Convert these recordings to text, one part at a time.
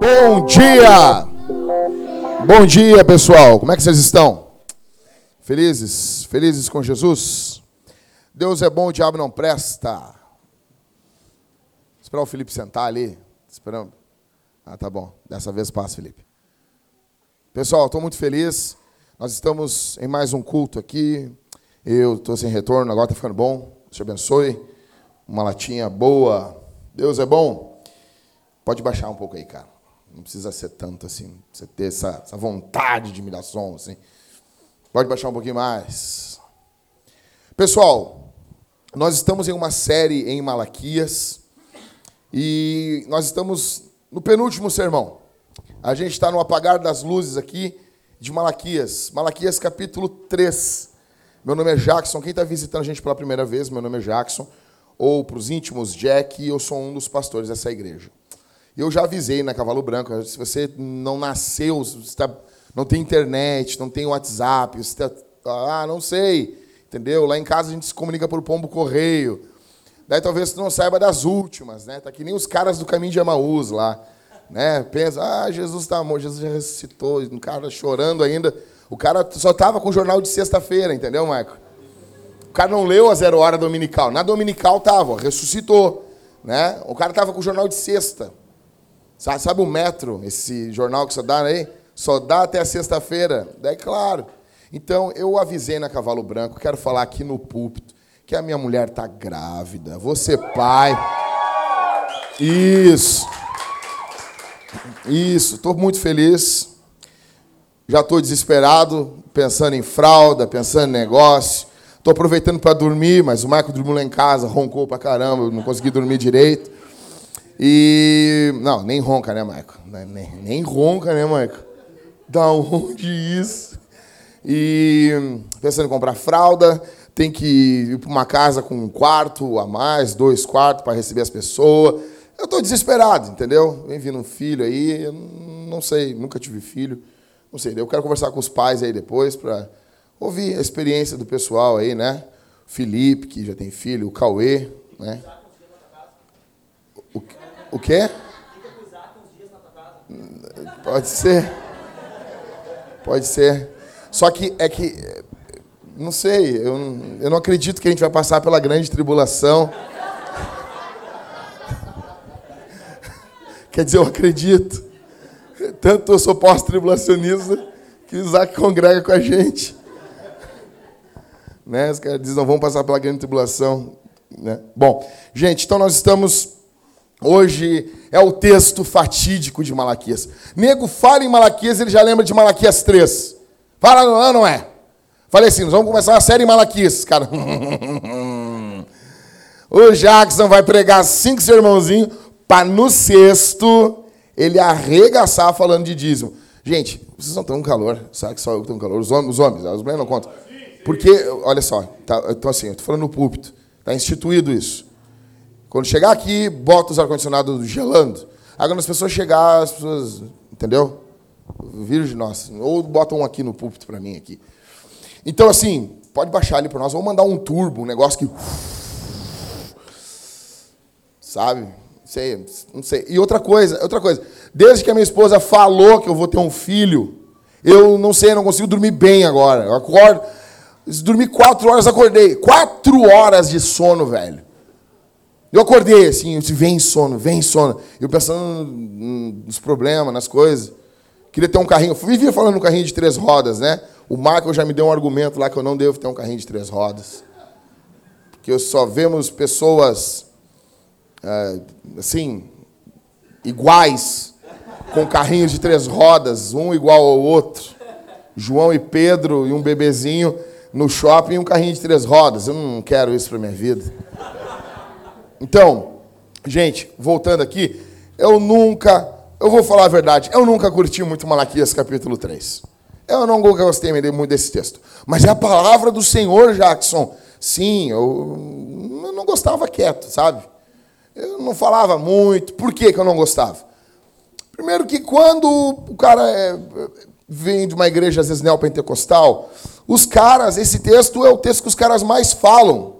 Bom dia! Bom dia, pessoal. Como é que vocês estão? Felizes? Felizes com Jesus? Deus é bom, o diabo não presta. Esperar o Felipe sentar ali. Esperando. Ah, tá bom. Dessa vez passa, Felipe. Pessoal, estou muito feliz. Nós estamos em mais um culto aqui. Eu estou sem retorno, agora está ficando bom. Deus te abençoe. Uma latinha boa. Deus é bom. Pode baixar um pouco aí, cara. Não precisa ser tanto assim. Você ter essa, essa vontade de me dar som, assim. Pode baixar um pouquinho mais. Pessoal, nós estamos em uma série em Malaquias. E nós estamos no penúltimo sermão. A gente está no apagar das luzes aqui de Malaquias. Malaquias capítulo 3. Meu nome é Jackson. Quem está visitando a gente pela primeira vez, meu nome é Jackson. Ou para os íntimos, Jack, eu sou um dos pastores dessa igreja. Eu já avisei na Cavalo Branco, se você não nasceu, tá, não tem internet, não tem WhatsApp, você tá, ah, não sei, entendeu? Lá em casa a gente se comunica por pombo correio. Daí talvez você não saiba das últimas, né? Tá que nem os caras do caminho de Amaús lá, né? Pensa, ah, Jesus está morto, Jesus já ressuscitou, um cara chorando ainda. O cara só tava com o jornal de sexta-feira, entendeu, Marco? O cara não leu a zero hora dominical. Na dominical tava, ressuscitou, né? O cara tava com o jornal de sexta. Sabe o Metro, esse jornal que só dá aí? Só dá até sexta-feira. Daí, claro. Então, eu avisei na Cavalo Branco, quero falar aqui no púlpito, que a minha mulher está grávida. Você, pai. Isso. Isso. Estou muito feliz. Já estou desesperado, pensando em fralda, pensando em negócio. Estou aproveitando para dormir, mas o Marco dormiu lá em casa, roncou para caramba, não consegui dormir direito. E. Não, nem ronca, né, Marco? Nem, nem ronca, né, Marco? Da onde isso? E pensando em comprar fralda, tem que ir para uma casa com um quarto a mais, dois quartos para receber as pessoas. Eu estou desesperado, entendeu? Vem vindo um filho aí, eu não sei, nunca tive filho, não sei. Eu quero conversar com os pais aí depois para ouvir a experiência do pessoal aí, né? Felipe, que já tem filho, o Cauê, né? O, quê? Pode ser. Pode ser. Só que é que. Não sei, eu, eu não acredito que a gente vai passar pela grande tribulação. Quer dizer, eu acredito. Tanto eu sou pós-tribulacionista que o Isaac congrega com a gente. Né? Os caras dizem, não vamos passar pela grande tribulação. Né? Bom, gente, então nós estamos Hoje é o texto fatídico de Malaquias. Nego fala em Malaquias, ele já lembra de Malaquias 3. Fala, não, não é? Falei assim, nós vamos começar uma série em Malaquias. Cara, o Jackson vai pregar cinco sermãozinhos para no sexto ele arregaçar falando de dízimo. Gente, vocês não estão com calor. Sabe que só eu que com calor? Os homens, os homens, as mulheres não contam. Porque, olha só, tá, então assim, eu estou falando no púlpito. Está instituído isso. Quando chegar aqui, bota os ar-condicionados gelando. Aí quando as pessoas chegar, as pessoas. Entendeu? Virgem nossa. Ou bota um aqui no púlpito para mim aqui. Então, assim, pode baixar ali para nós. Vamos mandar um turbo, um negócio que. Sabe? Sei, não sei. E outra coisa, outra coisa. Desde que a minha esposa falou que eu vou ter um filho, eu não sei, não consigo dormir bem agora. Eu acordo. Dormi quatro horas, acordei. Quatro horas de sono, velho. Eu acordei assim, eu disse, vem sono, vem sono. Eu pensando nos problemas, nas coisas. Queria ter um carrinho. Eu vivia falando no carrinho de três rodas, né? O Michael já me deu um argumento lá que eu não devo ter um carrinho de três rodas. Porque só vemos pessoas, é, assim, iguais, com carrinhos de três rodas, um igual ao outro. João e Pedro e um bebezinho no shopping e um carrinho de três rodas. Eu não quero isso para minha vida. Então, gente, voltando aqui, eu nunca, eu vou falar a verdade, eu nunca curti muito Malaquias capítulo 3. Eu não gostei muito desse texto. Mas é a palavra do Senhor, Jackson. Sim, eu, eu não gostava quieto, sabe? Eu não falava muito. Por que, que eu não gostava? Primeiro que quando o cara é, vem de uma igreja, às vezes, neopentecostal, os caras, esse texto é o texto que os caras mais falam.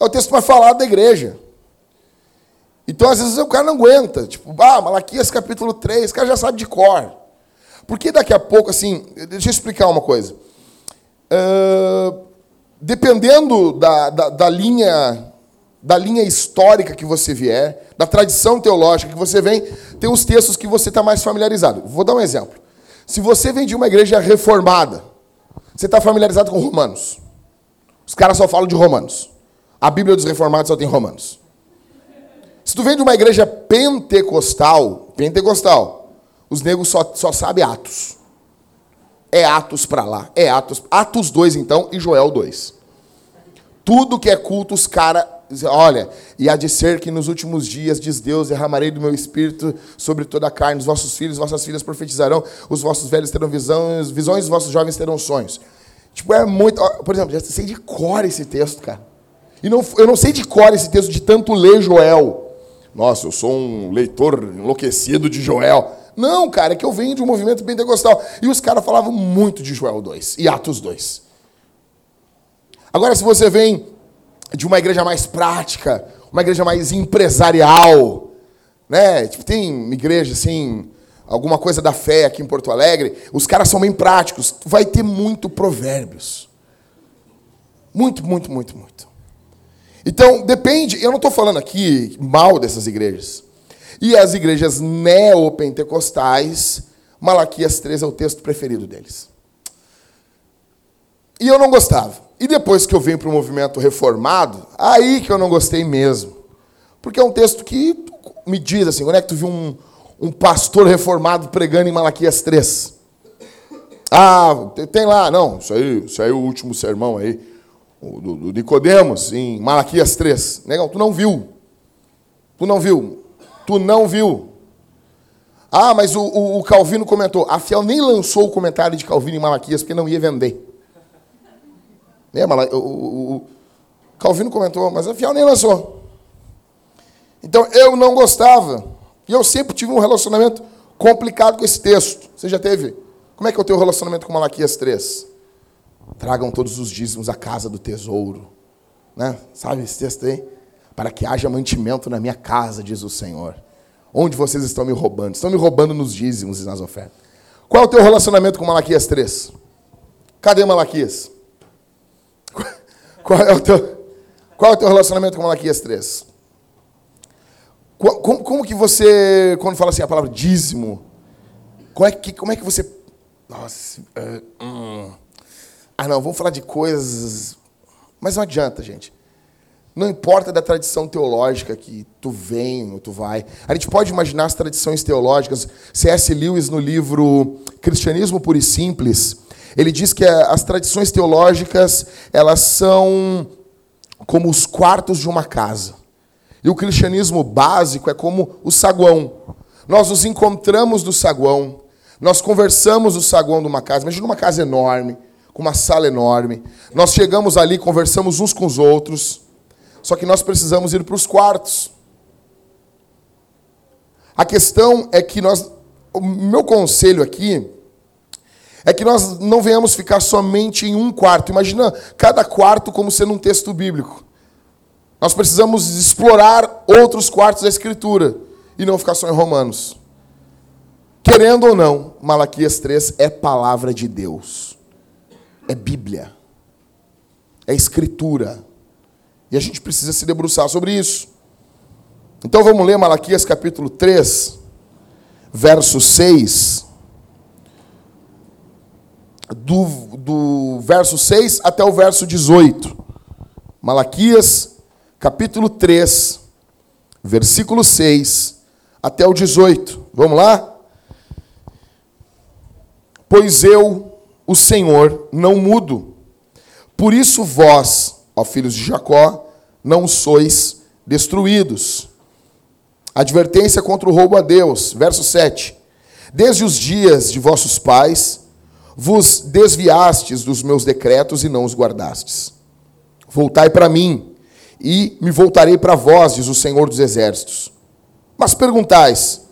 É o texto mais falado da igreja. Então, às vezes, o cara não aguenta. Tipo, ah, Malaquias capítulo 3, o cara já sabe de cor. Porque daqui a pouco, assim, deixa eu explicar uma coisa. Uh, dependendo da, da, da, linha da linha histórica que você vier, da tradição teológica que você vem, tem os textos que você está mais familiarizado. Vou dar um exemplo. Se você vem de uma igreja reformada, você está familiarizado com Romanos. Os caras só falam de Romanos. A Bíblia dos Reformados só tem Romanos. Se tu vem de uma igreja pentecostal, pentecostal, os negros só, só sabem Atos. É Atos para lá. É Atos. Atos 2, então, e Joel 2. Tudo que é culto, os caras. Olha, e há de ser que nos últimos dias, diz Deus, derramarei do meu espírito sobre toda a carne. Os vossos filhos, vossas filhas profetizarão, os vossos velhos terão visões, visões, os vossos jovens terão sonhos. Tipo, é muito. Por exemplo, já sei de cor esse texto, cara. E não, eu não sei de cor esse texto de tanto ler Joel. Nossa, eu sou um leitor enlouquecido de Joel. Não, cara, é que eu venho de um movimento pentecostal. E os caras falavam muito de Joel 2 e Atos 2. Agora, se você vem de uma igreja mais prática, uma igreja mais empresarial, né? Tipo, tem igreja assim, alguma coisa da fé aqui em Porto Alegre, os caras são bem práticos. Vai ter muito provérbios. Muito, muito, muito, muito. Então, depende, eu não estou falando aqui mal dessas igrejas. E as igrejas neopentecostais, Malaquias 3 é o texto preferido deles. E eu não gostava. E depois que eu venho para o movimento reformado, aí que eu não gostei mesmo. Porque é um texto que me diz assim, quando é que tu viu um, um pastor reformado pregando em Malaquias 3? Ah, tem lá, não, isso aí, isso aí é o último sermão aí do, do Nicodemos, em Malaquias 3. Negão, tu não viu. Tu não viu. Tu não viu. Ah, mas o, o, o, Calvino comentou. A Fiel nem lançou o comentário de Calvino em Malaquias porque não ia vender. Né, o, o, o Calvino comentou, mas a Fiel nem lançou. Então eu não gostava. E eu sempre tive um relacionamento complicado com esse texto. Você já teve? Como é que é o teu relacionamento com Malaquias 3? Tragam todos os dízimos à casa do tesouro. Né? Sabe esse texto aí? Para que haja mantimento na minha casa, diz o Senhor. Onde vocês estão me roubando? Estão me roubando nos dízimos e nas ofertas. Qual é o teu relacionamento com Malaquias 3? Cadê Malaquias? Qual é o teu, qual é o teu relacionamento com Malaquias 3? Como, como, que você, quando fala assim a palavra dízimo, como é que, como é que você. Nossa, uh, ah, não, vamos falar de coisas. Mas não adianta, gente. Não importa da tradição teológica que tu vem ou tu vai. A gente pode imaginar as tradições teológicas. C.S. Lewis, no livro Cristianismo Puro e Simples, ele diz que as tradições teológicas elas são como os quartos de uma casa. E o cristianismo básico é como o saguão. Nós nos encontramos no saguão, nós conversamos no saguão de uma casa. Imagina uma casa enorme com uma sala enorme. Nós chegamos ali, conversamos uns com os outros, só que nós precisamos ir para os quartos. A questão é que nós, o meu conselho aqui é que nós não venhamos ficar somente em um quarto. Imagina cada quarto como sendo um texto bíblico. Nós precisamos explorar outros quartos da Escritura e não ficar só em Romanos. Querendo ou não, Malaquias 3 é palavra de Deus é Bíblia, é Escritura. E a gente precisa se debruçar sobre isso. Então vamos ler Malaquias capítulo 3, verso 6. Do, do verso 6 até o verso 18. Malaquias capítulo 3, versículo 6 até o 18. Vamos lá? Pois eu o Senhor não mudo. Por isso vós, ó filhos de Jacó, não sois destruídos. Advertência contra o roubo a Deus, verso 7. Desde os dias de vossos pais, vos desviastes dos meus decretos e não os guardastes. Voltai para mim, e me voltarei para vós, diz o Senhor dos Exércitos. Mas perguntais: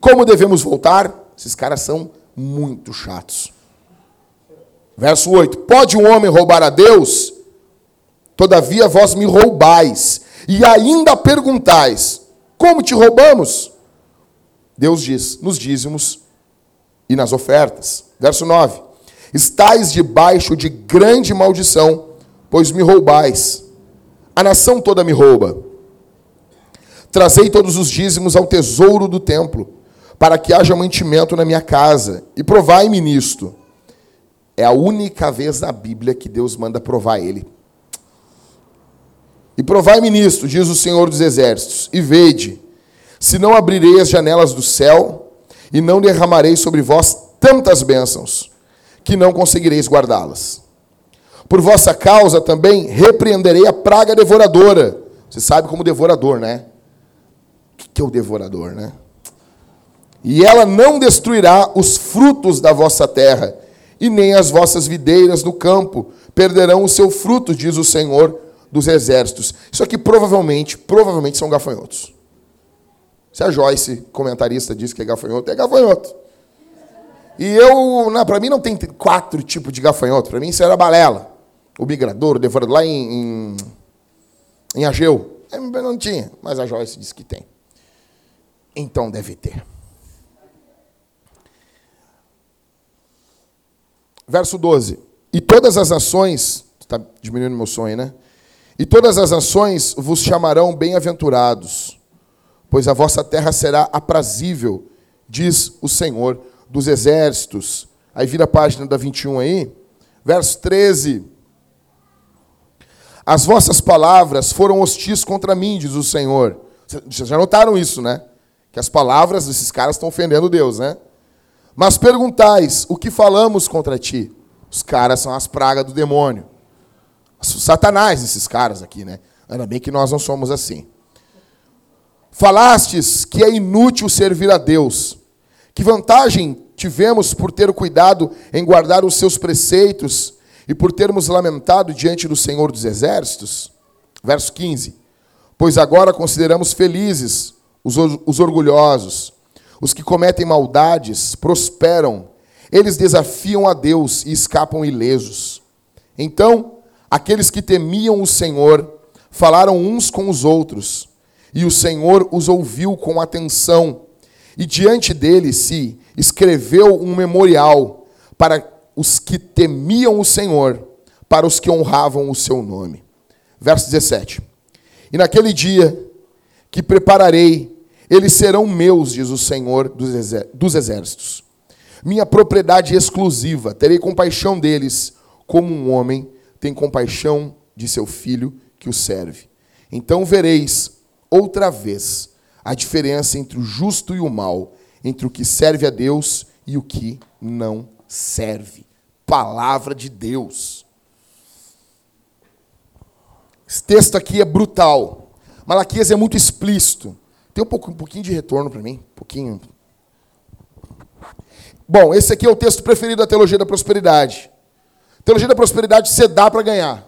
como devemos voltar? Esses caras são muito chatos. Verso 8: Pode um homem roubar a Deus? Todavia vós me roubais, e ainda perguntais: Como te roubamos? Deus diz: nos dízimos e nas ofertas. Verso 9: Estais debaixo de grande maldição, pois me roubais. A nação toda me rouba. Trazei todos os dízimos ao tesouro do templo, para que haja mantimento na minha casa, e provai-me nisto. É a única vez na Bíblia que Deus manda provar ele. E provai-me nisto, diz o Senhor dos Exércitos, e vede, se não abrirei as janelas do céu, e não derramarei sobre vós tantas bênçãos, que não conseguireis guardá-las. Por vossa causa também repreenderei a praga devoradora. Você sabe como devorador, né? O que é o devorador, né? E ela não destruirá os frutos da vossa terra, e nem as vossas videiras no campo perderão o seu fruto, diz o Senhor dos exércitos. Isso aqui provavelmente, provavelmente são gafanhotos. Se a Joyce, comentarista, diz que é gafanhoto, é gafanhoto. E eu, para mim não tem quatro tipos de gafanhoto, para mim isso era balela. O migrador, o devorador, lá em, em, em Ageu. Não tinha, mas a Joyce disse que tem. Então deve ter. Verso 12. E todas as nações, está diminuindo meu sonho, né? E todas as nações vos chamarão bem-aventurados, pois a vossa terra será aprazível, diz o Senhor dos exércitos. Aí vira a página da 21 aí, verso 13. As vossas palavras foram hostis contra mim, diz o Senhor. Vocês já notaram isso, né? Que as palavras desses caras estão ofendendo Deus, né? Mas perguntais, o que falamos contra ti? Os caras são as pragas do demônio. Satanás, esses caras aqui, né? Ainda bem que nós não somos assim. Falastes que é inútil servir a Deus. Que vantagem tivemos por ter cuidado em guardar os seus preceitos e por termos lamentado diante do Senhor dos Exércitos? Verso 15. Pois agora consideramos felizes os, os orgulhosos os que cometem maldades prosperam, eles desafiam a Deus e escapam ilesos. Então, aqueles que temiam o Senhor falaram uns com os outros, e o Senhor os ouviu com atenção, e diante dele se escreveu um memorial para os que temiam o Senhor, para os que honravam o seu nome. Verso 17. E naquele dia que prepararei eles serão meus, diz o Senhor dos exércitos. Minha propriedade exclusiva. Terei compaixão deles, como um homem tem compaixão de seu filho que o serve. Então vereis outra vez a diferença entre o justo e o mal, entre o que serve a Deus e o que não serve. Palavra de Deus. Esse texto aqui é brutal. Malaquias é muito explícito. Tem um, pouco, um pouquinho de retorno para mim. Um pouquinho. Bom, esse aqui é o texto preferido da teologia da prosperidade. Teologia da prosperidade você dá para ganhar.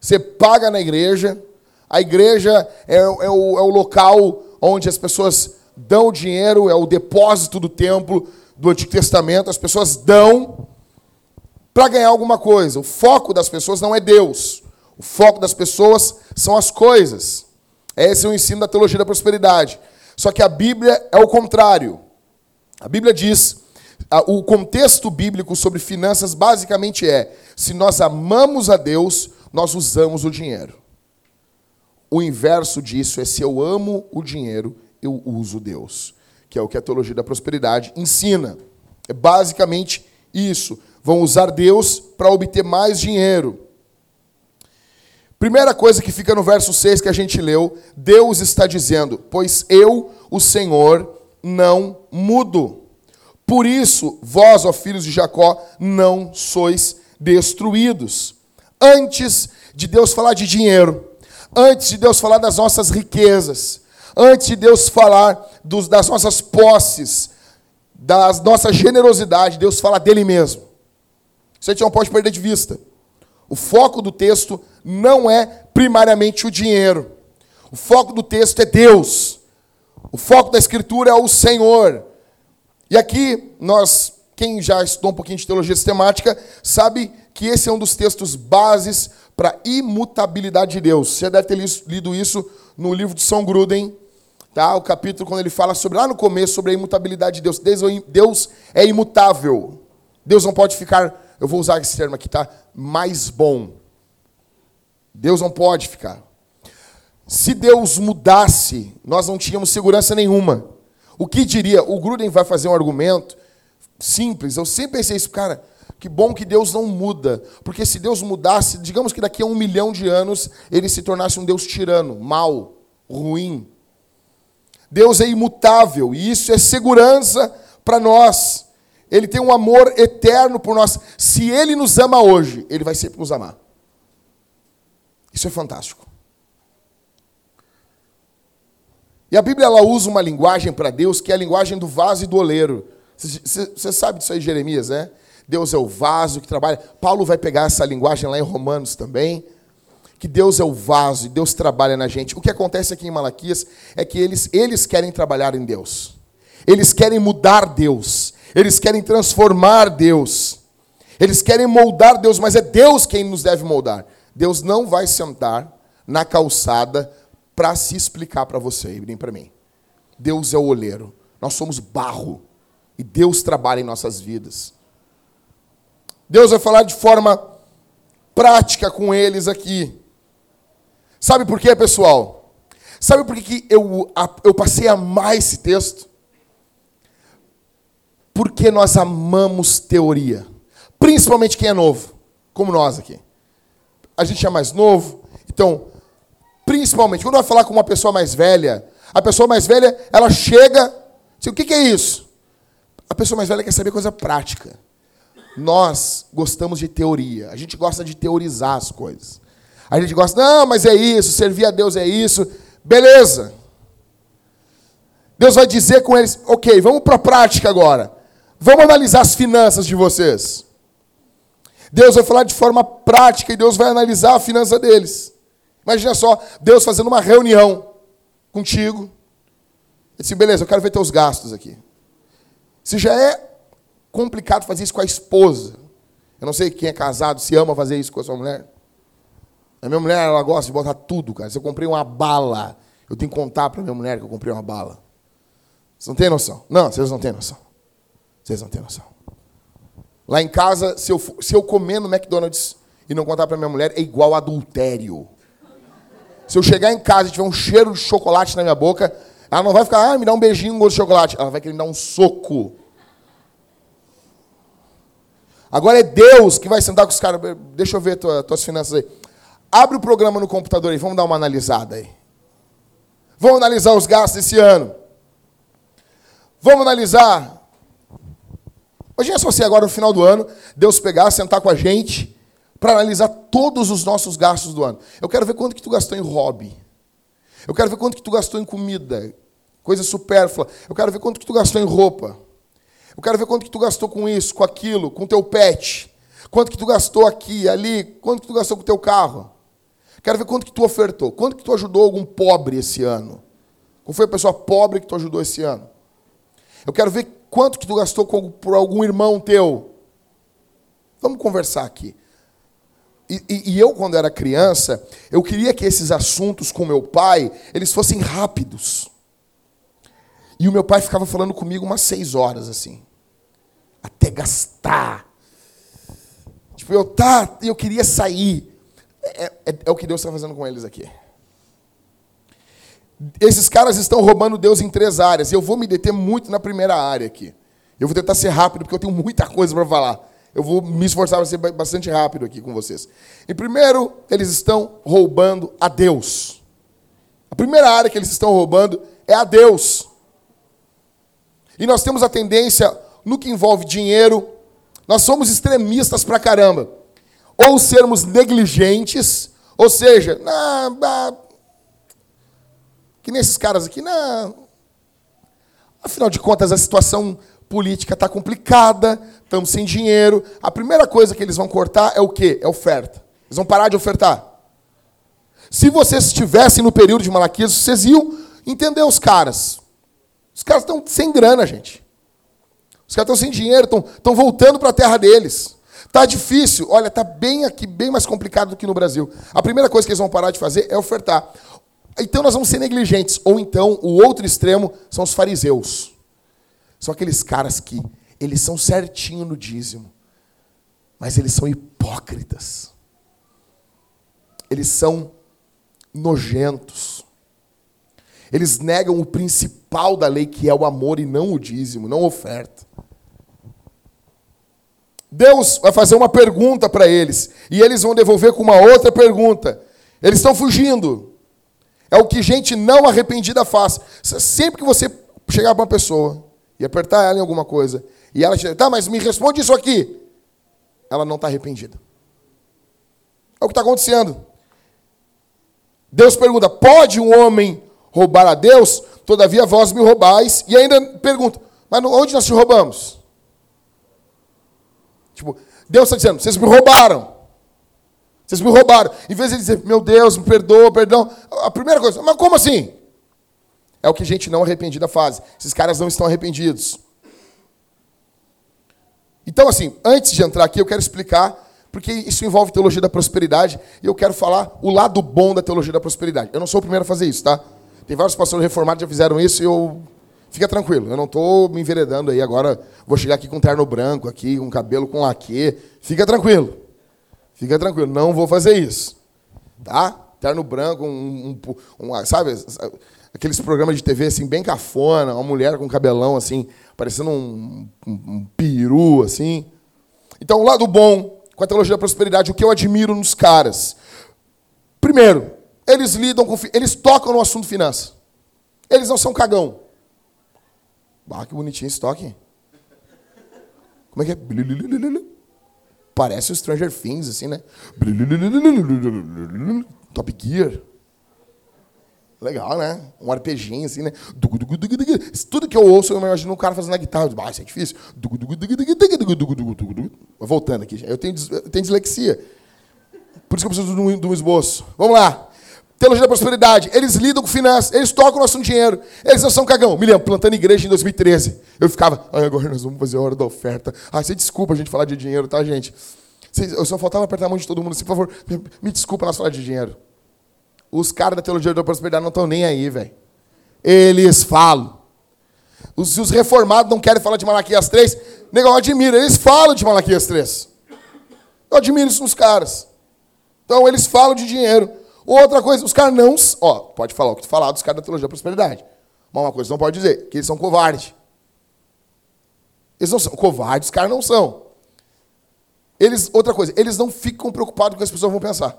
Você paga na igreja. A igreja é, é, o, é o local onde as pessoas dão dinheiro, é o depósito do templo do Antigo Testamento. As pessoas dão para ganhar alguma coisa. O foco das pessoas não é Deus. O foco das pessoas são as coisas. Esse é o ensino da teologia da prosperidade. Só que a Bíblia é o contrário. A Bíblia diz, o contexto bíblico sobre finanças basicamente é: se nós amamos a Deus, nós usamos o dinheiro. O inverso disso é: se eu amo o dinheiro, eu uso Deus. Que é o que a teologia da prosperidade ensina. É basicamente isso. Vão usar Deus para obter mais dinheiro. Primeira coisa que fica no verso 6 que a gente leu, Deus está dizendo: Pois eu, o Senhor, não mudo. Por isso, vós, ó filhos de Jacó, não sois destruídos. Antes de Deus falar de dinheiro, antes de Deus falar das nossas riquezas, antes de Deus falar dos, das nossas posses, da nossa generosidade, Deus fala dele mesmo. Gente não pode perder de vista. O foco do texto não é primariamente o dinheiro. O foco do texto é Deus. O foco da Escritura é o Senhor. E aqui, nós, quem já estudou um pouquinho de teologia sistemática, sabe que esse é um dos textos bases para a imutabilidade de Deus. Você deve ter lido isso no livro de São Gruden, tá? O capítulo quando ele fala sobre lá no começo sobre a imutabilidade de Deus. Deus é imutável. Deus não pode ficar, eu vou usar esse termo aqui, tá? Mais bom. Deus não pode ficar. Se Deus mudasse, nós não tínhamos segurança nenhuma. O que diria? O Gruden vai fazer um argumento simples. Eu sempre pensei isso, cara. Que bom que Deus não muda. Porque se Deus mudasse, digamos que daqui a um milhão de anos ele se tornasse um Deus tirano, mau, ruim. Deus é imutável e isso é segurança para nós. Ele tem um amor eterno por nós. Se ele nos ama hoje, ele vai sempre nos amar. Isso é fantástico. E a Bíblia ela usa uma linguagem para Deus que é a linguagem do vaso e do oleiro. Você sabe disso aí, Jeremias, né? Deus é o vaso que trabalha. Paulo vai pegar essa linguagem lá em Romanos também. Que Deus é o vaso e Deus trabalha na gente. O que acontece aqui em Malaquias é que eles, eles querem trabalhar em Deus. Eles querem mudar Deus. Eles querem transformar Deus. Eles querem moldar Deus, mas é Deus quem nos deve moldar. Deus não vai sentar na calçada para se explicar para você nem para mim. Deus é o oleiro. Nós somos barro. E Deus trabalha em nossas vidas. Deus vai falar de forma prática com eles aqui. Sabe por quê, pessoal? Sabe por que eu, eu passei a amar esse texto? Porque nós amamos teoria. Principalmente quem é novo, como nós aqui. A gente é mais novo, então, principalmente, quando vai falar com uma pessoa mais velha, a pessoa mais velha, ela chega, diz, o que, que é isso? A pessoa mais velha quer saber coisa prática. Nós gostamos de teoria, a gente gosta de teorizar as coisas. A gente gosta, não, mas é isso, servir a Deus é isso. Beleza. Deus vai dizer com eles, ok, vamos para a prática agora. Vamos analisar as finanças de vocês. Deus vai falar de forma prática e Deus vai analisar a finança deles. Imagina só, Deus fazendo uma reunião contigo. Ele disse, beleza, eu quero ver teus gastos aqui. Se já é complicado fazer isso com a esposa. Eu não sei quem é casado, se ama fazer isso com a sua mulher. A minha mulher, ela gosta de botar tudo, cara. Se eu comprei uma bala, eu tenho que contar para minha mulher que eu comprei uma bala. Vocês não têm noção? Não, vocês não têm noção. Vocês não têm noção. Lá em casa, se eu, se eu comer no McDonald's e não contar para minha mulher, é igual adultério. Se eu chegar em casa e tiver um cheiro de chocolate na minha boca, ela não vai ficar, ah, me dá um beijinho, um gosto de chocolate. Ela vai querer me dar um soco. Agora é Deus que vai sentar com os caras. Deixa eu ver tua, tuas finanças aí. Abre o programa no computador aí, vamos dar uma analisada aí. Vamos analisar os gastos esse ano. Vamos analisar. Imagina só se agora no final do ano, Deus pegar, sentar com a gente para analisar todos os nossos gastos do ano. Eu quero ver quanto que tu gastou em hobby. Eu quero ver quanto que tu gastou em comida, coisa supérflua. Eu quero ver quanto que tu gastou em roupa. Eu quero ver quanto que tu gastou com isso, com aquilo, com teu pet. Quanto que tu gastou aqui, ali, quanto que tu gastou com teu carro. Quero ver quanto que tu ofertou. Quanto que tu ajudou algum pobre esse ano? Qual foi a pessoa pobre que tu ajudou esse ano? Eu quero ver quanto que tu gastou com, por algum irmão teu. Vamos conversar aqui. E, e, e, eu, quando era criança, eu queria que esses assuntos com meu pai, eles fossem rápidos. E o meu pai ficava falando comigo umas seis horas, assim até gastar. Tipo, eu tá, eu queria sair. É, é, é o que Deus está fazendo com eles aqui. Esses caras estão roubando Deus em três áreas. Eu vou me deter muito na primeira área aqui. Eu vou tentar ser rápido, porque eu tenho muita coisa para falar. Eu vou me esforçar para ser bastante rápido aqui com vocês. E primeiro, eles estão roubando a Deus. A primeira área que eles estão roubando é a Deus. E nós temos a tendência no que envolve dinheiro, nós somos extremistas pra caramba. Ou sermos negligentes, ou seja, que nesses caras aqui, não. Afinal de contas, a situação política está complicada, estamos sem dinheiro. A primeira coisa que eles vão cortar é o quê? É oferta. Eles vão parar de ofertar. Se vocês estivessem no período de Malaquias, vocês iam entender os caras. Os caras estão sem grana, gente. Os caras estão sem dinheiro, estão, voltando para a terra deles. Está difícil. Olha, está bem aqui, bem mais complicado do que no Brasil. A primeira coisa que eles vão parar de fazer é ofertar. Então nós vamos ser negligentes. Ou então, o outro extremo são os fariseus. São aqueles caras que eles são certinho no dízimo, mas eles são hipócritas. Eles são nojentos. Eles negam o principal da lei, que é o amor, e não o dízimo, não a oferta. Deus vai fazer uma pergunta para eles, e eles vão devolver com uma outra pergunta. Eles estão fugindo. É o que gente não arrependida faz. Sempre que você chegar para uma pessoa e apertar ela em alguma coisa, e ela diz, tá, mas me responde isso aqui. Ela não está arrependida. É o que está acontecendo. Deus pergunta: pode um homem roubar a Deus? Todavia vós me roubais. E ainda pergunta: mas onde nós te roubamos? Tipo, Deus está dizendo: vocês me roubaram. Vocês me roubaram. Em vez de dizer, meu Deus, me perdoa, perdão. A primeira coisa, mas como assim? É o que gente não arrependida faz. Esses caras não estão arrependidos. Então, assim, antes de entrar aqui, eu quero explicar, porque isso envolve teologia da prosperidade, e eu quero falar o lado bom da teologia da prosperidade. Eu não sou o primeiro a fazer isso, tá? Tem vários pastores reformados que já fizeram isso e eu. Fica tranquilo, eu não estou me enveredando aí agora. Vou chegar aqui com terno branco, aqui, com cabelo com laque. Fica tranquilo. Fica tranquilo, não vou fazer isso. Tá? Terno branco, um, um, um, sabe, aqueles programas de TV assim, bem cafona, uma mulher com cabelão assim, parecendo um, um, peru, assim. Então, o lado bom com a teologia da prosperidade, o que eu admiro nos caras. Primeiro, eles lidam com. Eles tocam no assunto finanças. Eles não são cagão. Ah, que bonitinho esse toque. Como é que é? Parece o Stranger Things, assim, né? Top Gear. Legal, né? Um arpeginho, assim, né? Tudo que eu ouço, eu imagino um cara fazendo a guitarra. Ah, isso é difícil. Voltando aqui. Eu tenho, tenho dislexia. Por isso que eu preciso de um esboço. Vamos lá. Teologia da prosperidade. Eles lidam com finanças, eles tocam o nosso dinheiro. Eles não são cagão. Me lembro, plantando igreja em 2013. Eu ficava, ai, agora nós vamos fazer a hora da oferta. Ah, você desculpa a gente falar de dinheiro, tá, gente? Eu só faltava apertar a mão de todo mundo assim, por favor, me desculpa nós falar de dinheiro. Os caras da teologia da prosperidade não estão nem aí, velho. Eles falam. Se os reformados não querem falar de Malaquias 3, negão, eu admiro. Eles falam de Malaquias 3. Eu admiro isso nos caras. Então, eles falam de dinheiro. Outra coisa, os caras não. Ó, pode falar o que tu falar dos caras da teologia da prosperidade. Mas uma coisa não pode dizer, que eles são covardes. Eles não são covardes, os caras não são. Eles, outra coisa, eles não ficam preocupados com o que as pessoas vão pensar.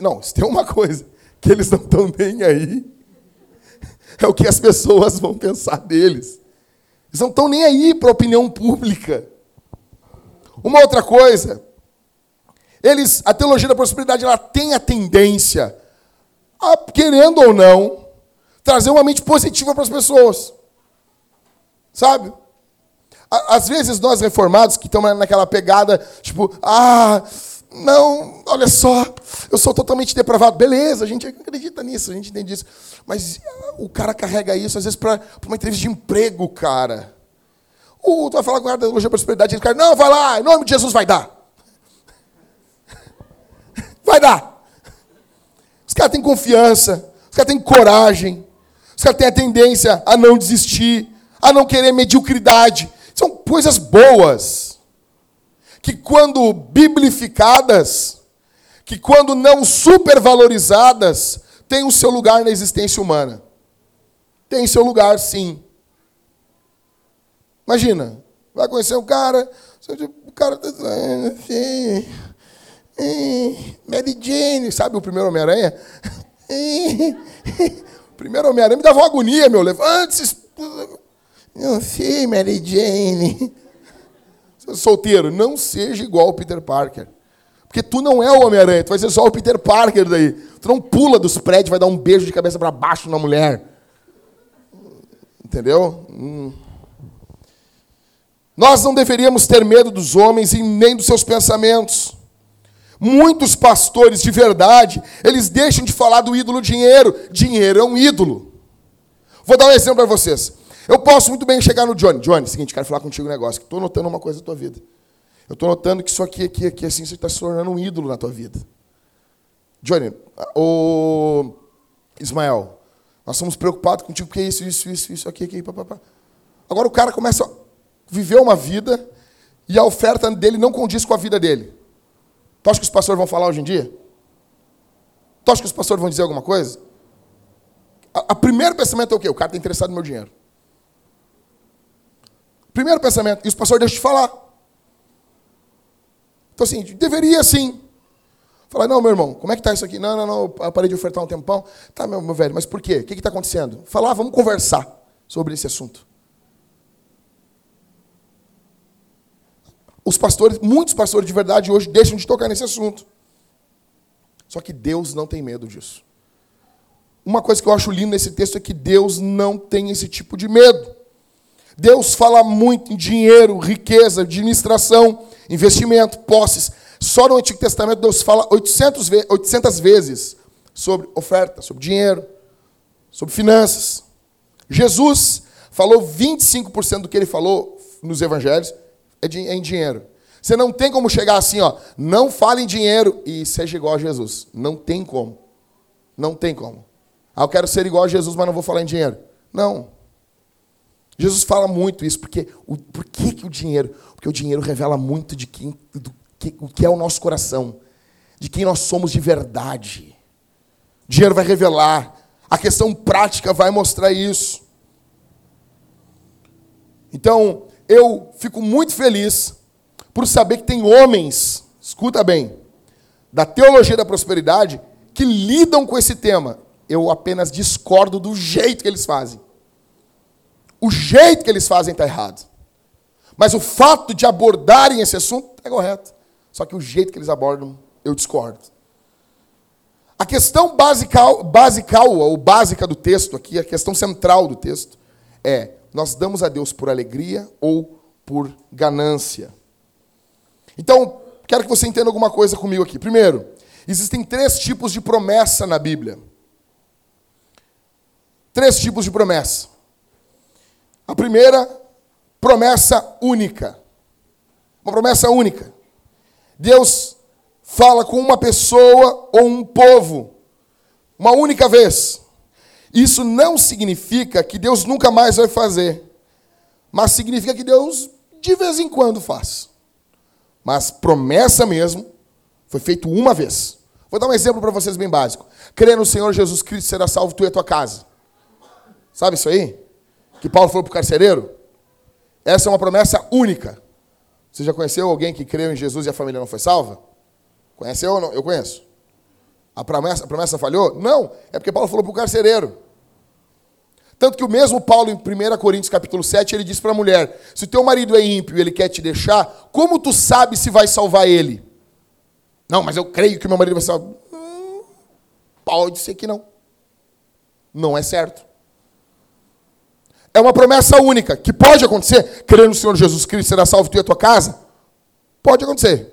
Não, se tem uma coisa que eles não estão nem aí, é o que as pessoas vão pensar deles. Eles não estão nem aí para a opinião pública. Uma outra coisa, eles, a teologia da prosperidade, ela tem a tendência, a, querendo ou não, trazer uma mente positiva para as pessoas. Sabe? Às vezes nós reformados que estamos naquela pegada, tipo, ah, não, olha só, eu sou totalmente depravado. Beleza, a gente acredita nisso, a gente entende isso. Mas ah, o cara carrega isso, às vezes, para uma entrevista de emprego, cara. O, tu vai falar com a teologia da prosperidade, ele cara, não, vai lá, em nome de Jesus vai dar. Vai dar. Os caras têm confiança, os caras têm coragem, os caras têm a tendência a não desistir, a não querer mediocridade. São coisas boas. Que quando biblificadas, que quando não supervalorizadas, têm o seu lugar na existência humana. Tem seu lugar, sim. Imagina, vai conhecer um cara, o cara assim, Mary Jane, sabe o primeiro Homem-Aranha? primeiro Homem-Aranha me dava uma agonia, meu. Levante-se. Não sei, Mary Jane. Solteiro, não seja igual o Peter Parker. Porque tu não é o Homem-Aranha, tu vai ser só o Peter Parker daí. Tu não pula dos prédios, vai dar um beijo de cabeça para baixo na mulher. Entendeu? Hum. Nós não deveríamos ter medo dos homens e nem dos seus pensamentos. Muitos pastores de verdade, eles deixam de falar do ídolo dinheiro. Dinheiro é um ídolo. Vou dar um exemplo para vocês. Eu posso muito bem chegar no Johnny. Johnny, seguinte, quero falar contigo um negócio. Estou notando uma coisa na tua vida. Eu estou notando que isso aqui, aqui, aqui, assim, você está se tornando um ídolo na tua vida. Johnny, o Ismael, nós somos preocupados contigo porque isso, isso, isso, isso, aqui, aqui, papapá. Agora o cara começa a viver uma vida e a oferta dele não condiz com a vida dele. Tu acha que os pastores vão falar hoje em dia? Tu acha que os pastores vão dizer alguma coisa? A, primeiro pensamento é o quê? O cara está interessado no meu dinheiro. Primeiro pensamento. E os pastores deixam de falar. Então, assim, deveria sim. Falar, não, meu irmão, como é que está isso aqui? Não, não, não, eu parei de ofertar um tempão. Tá, meu, meu velho, mas por quê? O que está acontecendo? Falar, vamos conversar sobre esse assunto. Os pastores, muitos pastores de verdade hoje deixam de tocar nesse assunto. Só que Deus não tem medo disso. Uma coisa que eu acho lindo nesse texto é que Deus não tem esse tipo de medo. Deus fala muito em dinheiro, riqueza, administração, investimento, posses. Só no Antigo Testamento Deus fala 800, 800 vezes sobre oferta, sobre dinheiro, sobre finanças. Jesus falou 25% do que ele falou nos evangelhos é, é em dinheiro. Você não tem como chegar assim, ó, não fale em dinheiro e seja igual a Jesus. Não tem como. Não tem como. Ah, eu quero ser igual a Jesus, mas não vou falar em dinheiro. Não. Jesus fala muito isso, porque o, por que, que o dinheiro? Porque o dinheiro revela muito de quem, do que, o que é o nosso coração, de quem nós somos de verdade. O dinheiro vai revelar, a questão prática vai mostrar isso. Então, eu fico muito feliz por saber que tem homens, escuta bem, da teologia da prosperidade que lidam com esse tema eu apenas discordo do jeito que eles fazem. O jeito que eles fazem está errado. Mas o fato de abordarem esse assunto é correto. Só que o jeito que eles abordam, eu discordo. A questão basical, basical ou básica do texto aqui, a questão central do texto, é: nós damos a Deus por alegria ou por ganância? Então, quero que você entenda alguma coisa comigo aqui. Primeiro, existem três tipos de promessa na Bíblia. Três tipos de promessa. A primeira, promessa única. Uma promessa única. Deus fala com uma pessoa ou um povo, uma única vez. Isso não significa que Deus nunca mais vai fazer, mas significa que Deus de vez em quando faz. Mas promessa mesmo foi feito uma vez. Vou dar um exemplo para vocês bem básico. Crê no Senhor Jesus Cristo será salvo tu e a tua casa. Sabe isso aí? Que Paulo falou para o carcereiro? Essa é uma promessa única. Você já conheceu alguém que creu em Jesus e a família não foi salva? Conheceu ou não? Eu conheço. A promessa, a promessa falhou? Não, é porque Paulo falou para o carcereiro. Tanto que o mesmo Paulo, em 1 Coríntios capítulo 7, ele diz para a mulher: se teu marido é ímpio e ele quer te deixar, como tu sabes se vai salvar ele? Não, mas eu creio que meu marido vai salvar. Hum, pode ser que não. Não é certo. É uma promessa única, que pode acontecer. Crendo no Senhor Jesus Cristo, será salvo tu e a tua casa? Pode acontecer.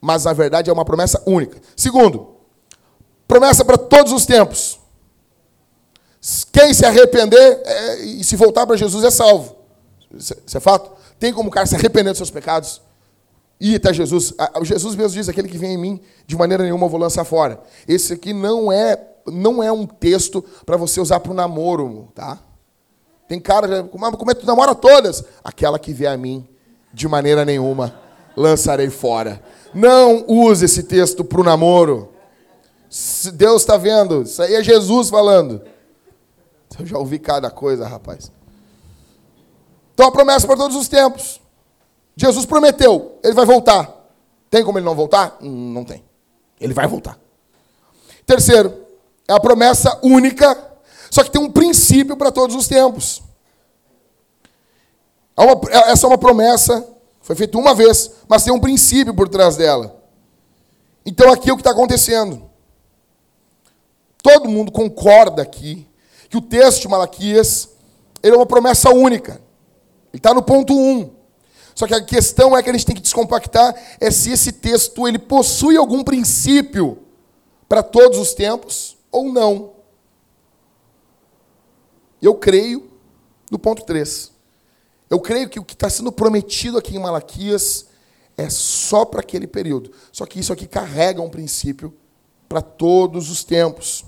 Mas a verdade é uma promessa única. Segundo, promessa para todos os tempos. Quem se arrepender é, e se voltar para Jesus é salvo. Isso é fato? Tem como o cara se arrepender dos seus pecados e até Jesus. Jesus mesmo diz: aquele que vem em mim, de maneira nenhuma eu vou lançar fora. Esse aqui não é, não é um texto para você usar para o namoro, tá? Tem cara, como é que tu namora todas? Aquela que vier a mim, de maneira nenhuma, lançarei fora. Não use esse texto para o namoro. Deus está vendo, isso aí é Jesus falando. Eu já ouvi cada coisa, rapaz. Então a promessa para todos os tempos. Jesus prometeu, ele vai voltar. Tem como ele não voltar? Não tem. Ele vai voltar. Terceiro, é a promessa única só que tem um princípio para todos os tempos. É é, essa é uma promessa, foi feita uma vez, mas tem um princípio por trás dela. Então aqui é o que está acontecendo. Todo mundo concorda aqui que o texto de Malaquias ele é uma promessa única. Ele está no ponto 1. Um. Só que a questão é que a gente tem que descompactar é se esse texto ele possui algum princípio para todos os tempos ou não. Eu creio no ponto 3. Eu creio que o que está sendo prometido aqui em Malaquias é só para aquele período. Só que isso aqui carrega um princípio para todos os tempos.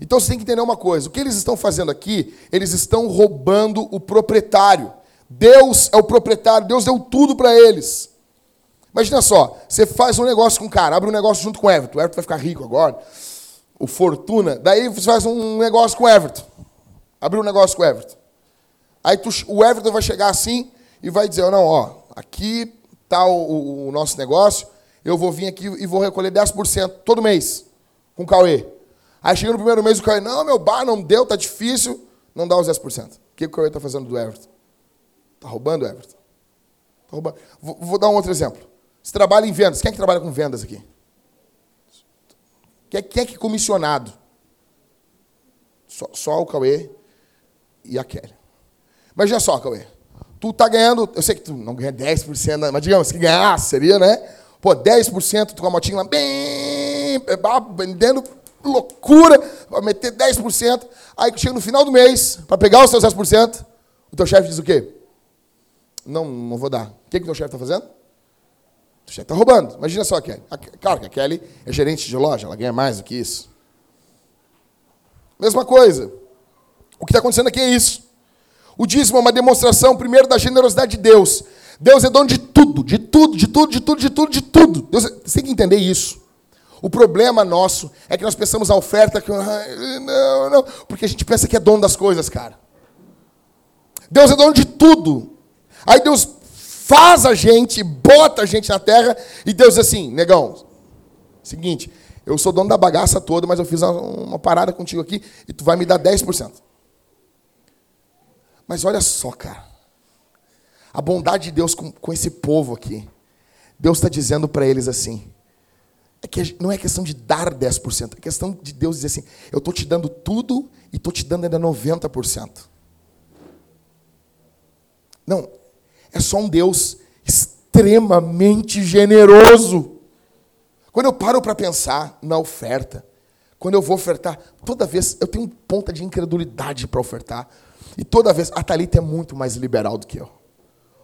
Então você tem que entender uma coisa: o que eles estão fazendo aqui, eles estão roubando o proprietário. Deus é o proprietário, Deus deu tudo para eles. Imagina só, você faz um negócio com um cara, abre um negócio junto com o Everton, o Everton vai ficar rico agora, o Fortuna, daí você faz um negócio com o Everton, abre um negócio com o Everton. Aí tu, o Everton vai chegar assim e vai dizer, não, ó, aqui está o, o nosso negócio, eu vou vir aqui e vou recolher 10% todo mês com o Cauê. Aí chega no primeiro mês o Cauê, não, meu bar não deu, tá difícil, não dá os 10%. O que o Cauê está fazendo do Everton? Está roubando o Everton. Tá roubando. Vou, vou, dar um outro exemplo. Você trabalha em vendas. Quem é que trabalha com vendas aqui? Quem é, quem é que é comissionado? Só, só o Cauê e a Kelly. Imagina só, Cauê. Tu tá ganhando, eu sei que tu não ganha 10%, mas digamos que ganhasse, seria, né? Pô, 10%, tu com a motinha lá, bem, vendendo loucura, para meter 10%. Aí chega no final do mês, para pegar os seus 10%, o teu chefe diz o quê? Não, não vou dar. O que, que o teu chefe está fazendo? O chefe está roubando. Imagina só a Kelly. Claro que a Kelly é gerente de loja, ela ganha mais do que isso. Mesma coisa. O que está acontecendo aqui é isso. O dízimo é uma demonstração, primeiro, da generosidade de Deus. Deus é dono de tudo, de tudo, de tudo, de tudo, de tudo, de tudo. Deus, é, você tem que entender isso. O problema nosso é que nós pensamos a oferta que. Não, não. Porque a gente pensa que é dono das coisas, cara. Deus é dono de tudo. Aí Deus faz a gente, bota a gente na terra, e Deus diz assim, negão, seguinte, eu sou dono da bagaça toda, mas eu fiz uma, parada contigo aqui, e tu vai me dar 10%. Mas olha só, cara. A bondade de Deus com, com esse povo aqui. Deus está dizendo para eles assim: é que não é questão de dar 10%, é questão de Deus dizer assim: eu estou te dando tudo e estou te dando ainda 90%. Não, é só um Deus extremamente generoso. Quando eu paro para pensar na oferta, quando eu vou ofertar, toda vez eu tenho um ponta de incredulidade para ofertar. E toda vez, a Thalita é muito mais liberal do que eu.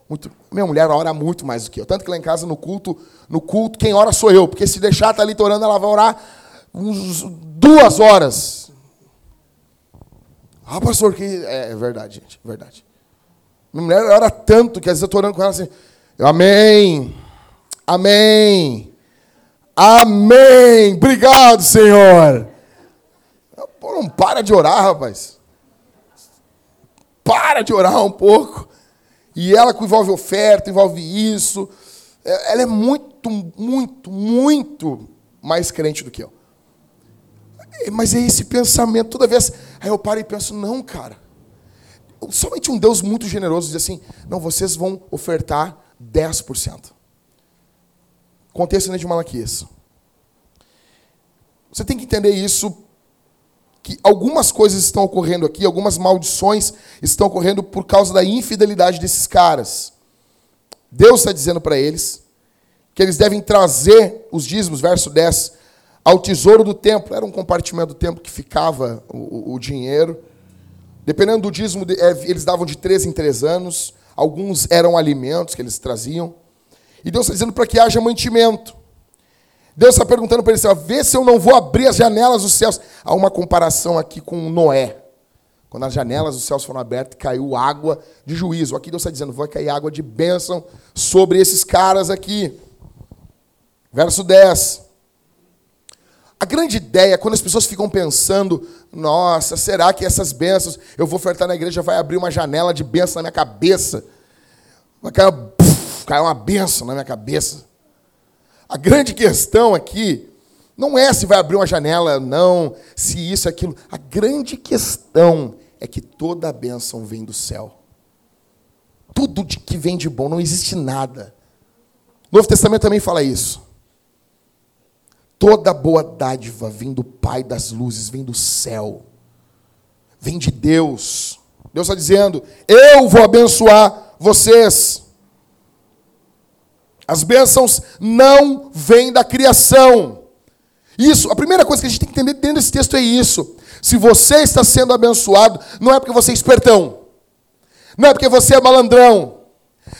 Muito, minha mulher ora muito mais do que eu. Tanto que lá em casa, no culto, no culto, quem ora sou eu. Porque se deixar a Thalita orando, ela vai orar uns duas horas. Ah, pastor, que. É, é verdade, gente, é verdade. Minha mulher ora tanto que às vezes eu estou orando com ela assim, amém, amém, amém, obrigado, Senhor. Pô, não para de orar, rapaz. Para de orar um pouco. E ela envolve oferta, envolve isso. É, ela é muito, muito, muito mais crente do que eu. Mas é esse pensamento, toda vez. Aí eu paro e penso, não, cara. Somente um Deus muito generoso diz assim: não, vocês vão ofertar 10%. Contexto de Malaquias. Você tem que entender isso, que algumas coisas estão ocorrendo aqui, algumas maldições estão ocorrendo por causa da infidelidade desses caras. Deus está dizendo para eles que eles devem trazer os dízimos, verso 10, ao tesouro do templo. Era um compartimento do templo que ficava o, o, dinheiro. Dependendo do dízimo, é, eles davam de três em três anos. Alguns eram alimentos que eles traziam. E Deus está dizendo para que haja mantimento. Deus está perguntando para eles: vê se eu não vou abrir as janelas dos céus. Há uma comparação aqui com Noé. Quando as janelas dos céus foram abertas, caiu água de juízo. Aqui Deus está dizendo: vai cair água de bênção sobre esses caras aqui. Verso 10. A grande ideia, quando as pessoas ficam pensando, nossa, será que essas bênçãos, eu vou ofertar na igreja, vai abrir uma janela de bênção na minha cabeça? Vai cair, cair uma bênção na minha cabeça. A grande questão aqui não é se vai abrir uma janela, não, se isso, aquilo. A grande questão é que toda a bênção vem do céu. Tudo de que vem de bom, não existe nada. O Novo Testamento também fala isso. Toda boa dádiva vem do Pai das luzes, vem do céu, vem de Deus. Deus está dizendo: Eu vou abençoar vocês. As bênçãos não vêm da criação. Isso, a primeira coisa que a gente tem que entender dentro desse texto é isso. Se você está sendo abençoado, não é porque você é espertão, não é porque você é malandrão,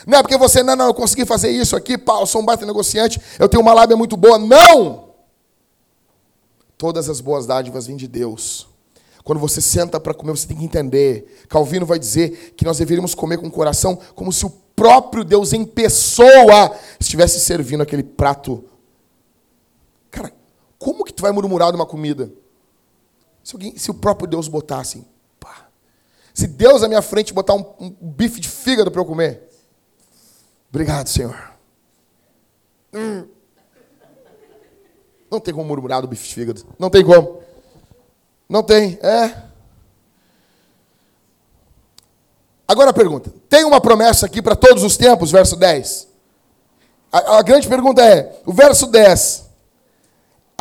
não é porque você, não, não, eu consegui fazer isso aqui, pá, eu sou um baita negociante, eu tenho uma lábia muito boa. Não! Todas as boas dádivas vêm de Deus. Quando você senta para comer, você tem que entender. Calvino vai dizer que nós deveríamos comer com o coração como se o próprio Deus em pessoa estivesse servindo aquele prato. Cara, como que tu vai murmurar de uma comida? Se, alguém, se o próprio Deus botasse, assim, pá. Se Deus à minha frente botar um, um bife de fígado para eu comer. Obrigado, Senhor. Hum. Não tem como murmurar do bife de fígado. Não tem como. Não tem, é. Agora a pergunta: tem uma promessa aqui para todos os tempos, verso 10? A, a, grande pergunta é: o verso 10,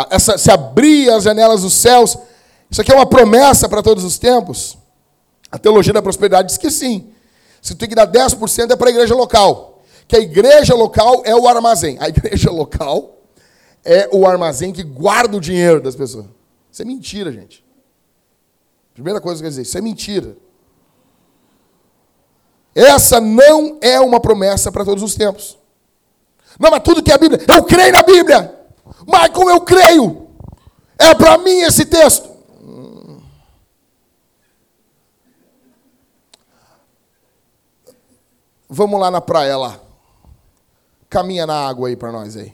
essa, se abrir as janelas dos céus, isso aqui é uma promessa para todos os tempos? A teologia da prosperidade diz que sim. Se tu tem que dar 10% é para a igreja local. Que a igreja local é o armazém. A igreja local é o armazém que guarda o dinheiro das pessoas. Isso é mentira, gente. Primeira coisa que eu quero dizer, isso é mentira. Essa não é uma promessa para todos os tempos. Não, mas tudo que é a Bíblia, eu creio na Bíblia. Mas como eu creio? É para mim esse texto. Vamos lá na praia lá. Caminha na água aí para nós aí.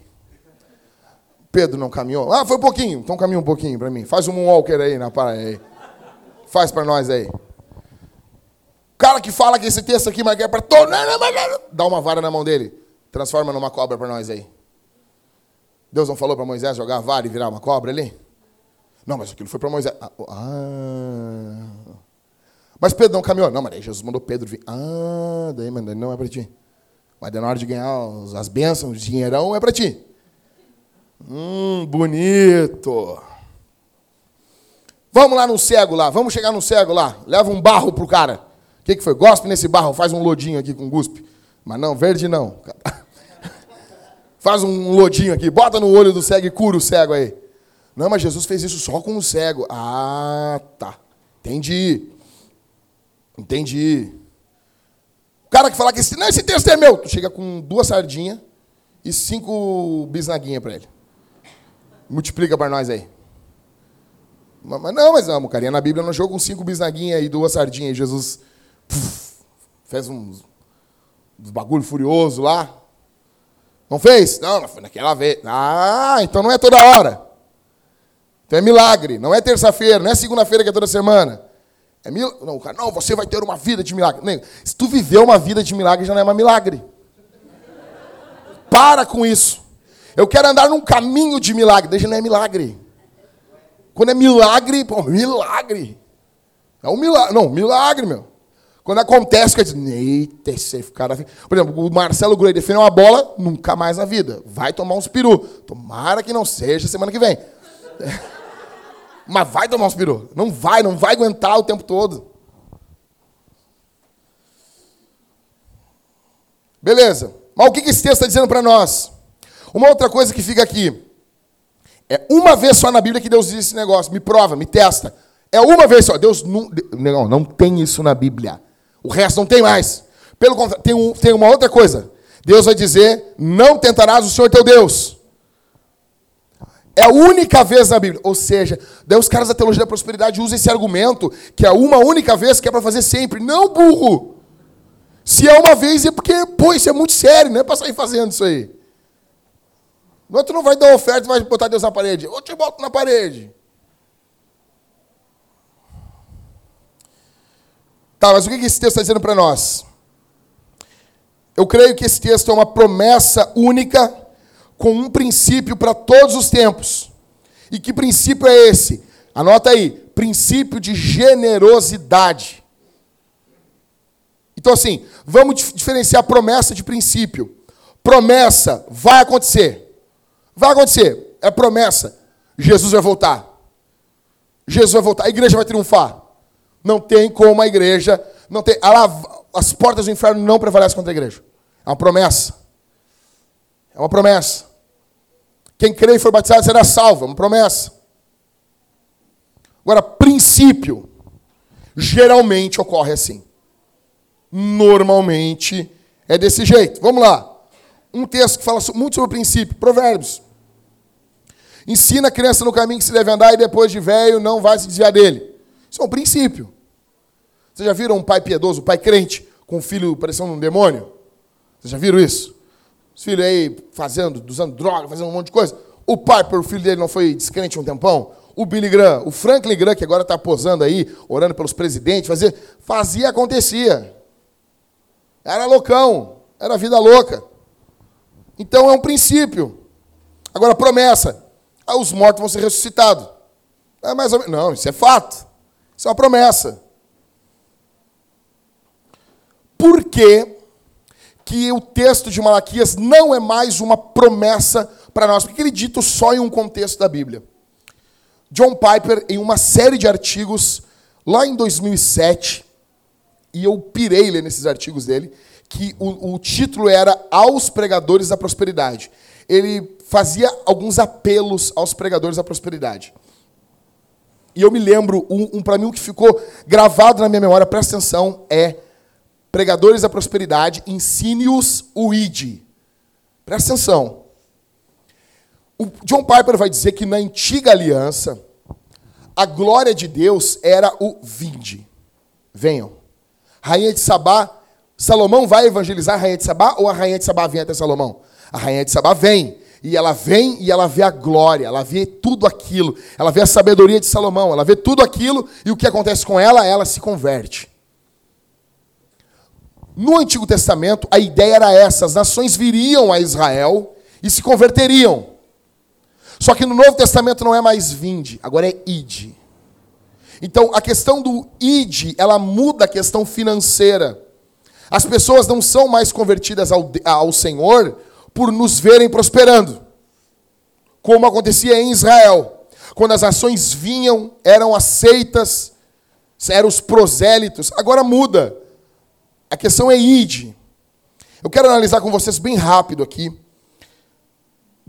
Pedro não caminhou? Ah, foi um pouquinho. Então caminha um pouquinho para mim. Faz um walker aí na praia aí. Faz para nós aí. Cara que fala que esse texto aqui mas é para. Dá uma vara na mão dele. Transforma numa cobra para nós aí. Deus não falou para Moisés jogar a vara e virar uma cobra ali? Não, mas aquilo foi para Moisés. Ah, ah. Mas Pedro não caminhou. Não, mas aí Jesus mandou Pedro vir. Ah, daí, mas não é para ti. Mas na hora de ganhar as bênçãos, o dinheirão é para ti. Hum, bonito. Vamos lá no cego lá, vamos chegar no cego lá. Leva um barro pro cara. Que, que foi? Gospe nesse barro, faz um lodinho aqui com guspe. Mas não, verde não. faz um lodinho aqui, bota no olho do cego e cura o cego aí. Não, mas Jesus fez isso só com o cego. Ah, tá. Entendi. Entendi. O cara que fala que esse, não, esse texto é meu. Tu chega com duas sardinhas e cinco bisnaguinhas para ele. Multiplica para nós aí. Mas não, mas não, carinha na Bíblia não chegou com cinco bisnaguinhas e duas sardinhas. Jesus fez uns, uns bagulho furioso lá. Não fez? Não, não foi naquela vez. Ah, então não é toda hora. Então é milagre. Não é terça-feira, não é segunda-feira que é toda semana. É mil... Não, cara, não, você vai ter uma vida de milagre. Se tu viver uma vida de milagre, já não é mais milagre. Para com isso. Eu quero andar num caminho de milagre. Deixa não é milagre. Quando é milagre, pô, milagre. É um milagre. Não, milagre, meu. Quando acontece, que digo, eita, esse cara. Por exemplo, o Marcelo Groi defendeu uma bola, nunca mais na vida. Vai tomar uns peru. Tomara que não seja semana que vem. Mas vai tomar uns peru. Não vai, não vai aguentar o tempo todo. Beleza. Mas o que esse texto está dizendo para nós? Uma outra coisa que fica aqui. É uma vez só na Bíblia que Deus diz esse negócio. Me prova, me testa. É uma vez só. Deus não, não, não tem isso na Bíblia. O resto não tem mais. Pelo contrário, tem, um, tem uma outra coisa. Deus vai dizer: Não tentarás o Senhor teu Deus. É a única vez na Bíblia. Ou seja, daí os caras da teologia da prosperidade usam esse argumento que é uma única vez que é para fazer sempre. Não, burro! Se é uma vez é porque, pô, isso é muito sério, não é para sair fazendo isso aí. Não, tu não vai dar oferta e vai botar Deus na parede. Eu te boto na parede. Tá, mas o que esse texto está dizendo para nós? Eu creio que esse texto é uma promessa única com um princípio para todos os tempos. E que princípio é esse? Anota aí: princípio de generosidade. Então, assim, vamos diferenciar promessa de princípio. Promessa vai acontecer. Vai acontecer, é promessa. Jesus vai voltar. Jesus vai voltar, a igreja vai triunfar. Não tem como a igreja, não tem, as portas do inferno não prevalecem contra a igreja. É uma promessa. É uma promessa. Quem crê e for batizado será salvo, é uma promessa. Agora, princípio, geralmente ocorre assim. Normalmente é desse jeito. Vamos lá. Um texto que fala muito sobre o princípio, Provérbios. Ensina a criança no caminho que se deve andar e depois de velho não vai se desviar dele. Isso é um princípio. Vocês já viram um pai piedoso, um pai crente, com um filho parecendo um demônio? Vocês já viram isso? Os filhos aí fazendo, usando droga, fazendo um monte de coisa. O pai, por o filho dele não foi descrente um tempão. O Billy Graham, o Franklin Graham, que agora está posando aí, orando pelos presidentes, fazia, fazia, acontecia. Era loucão, era vida louca. Então é um princípio. Agora, promessa. Ah, os mortos vão ser ressuscitados. É mais ou menos. Não, isso é fato. Isso é uma promessa. Por que, o texto de Malaquias não é mais uma promessa para nós? Porque ele é dito só em um contexto da Bíblia. John Piper, em uma série de artigos, lá em 2007, e eu pirei ler nesses artigos dele, que o, o título era Aos Pregadores da Prosperidade. Ele fazia alguns apelos aos pregadores da prosperidade. E eu me lembro, um, um para mim, o que ficou gravado na minha memória, presta atenção, é pregadores da prosperidade, ensine-os o ID. Presta atenção. O John Piper vai dizer que na antiga aliança, a glória de Deus era o vinde. Venham. Rainha de Sabá, Salomão vai evangelizar a rainha de Sabá ou a rainha de Sabá vem até Salomão? A rainha de Sabá vem. E ela vem e ela vê a glória, ela vê tudo aquilo. Ela vê a sabedoria de Salomão, ela vê tudo aquilo e o que acontece com ela, ela se converte. No Antigo Testamento, a ideia era essa: as nações viriam a Israel e se converteriam. Só que no Novo Testamento não é mais vinde, agora é ide. Então, a questão do ide, ela muda a questão financeira. As pessoas não são mais convertidas ao, ao Senhor por nos verem prosperando, como acontecia em Israel. Quando as ações vinham, eram aceitas, eram os prosélitos. Agora muda. A questão é id. Eu quero analisar com vocês bem rápido aqui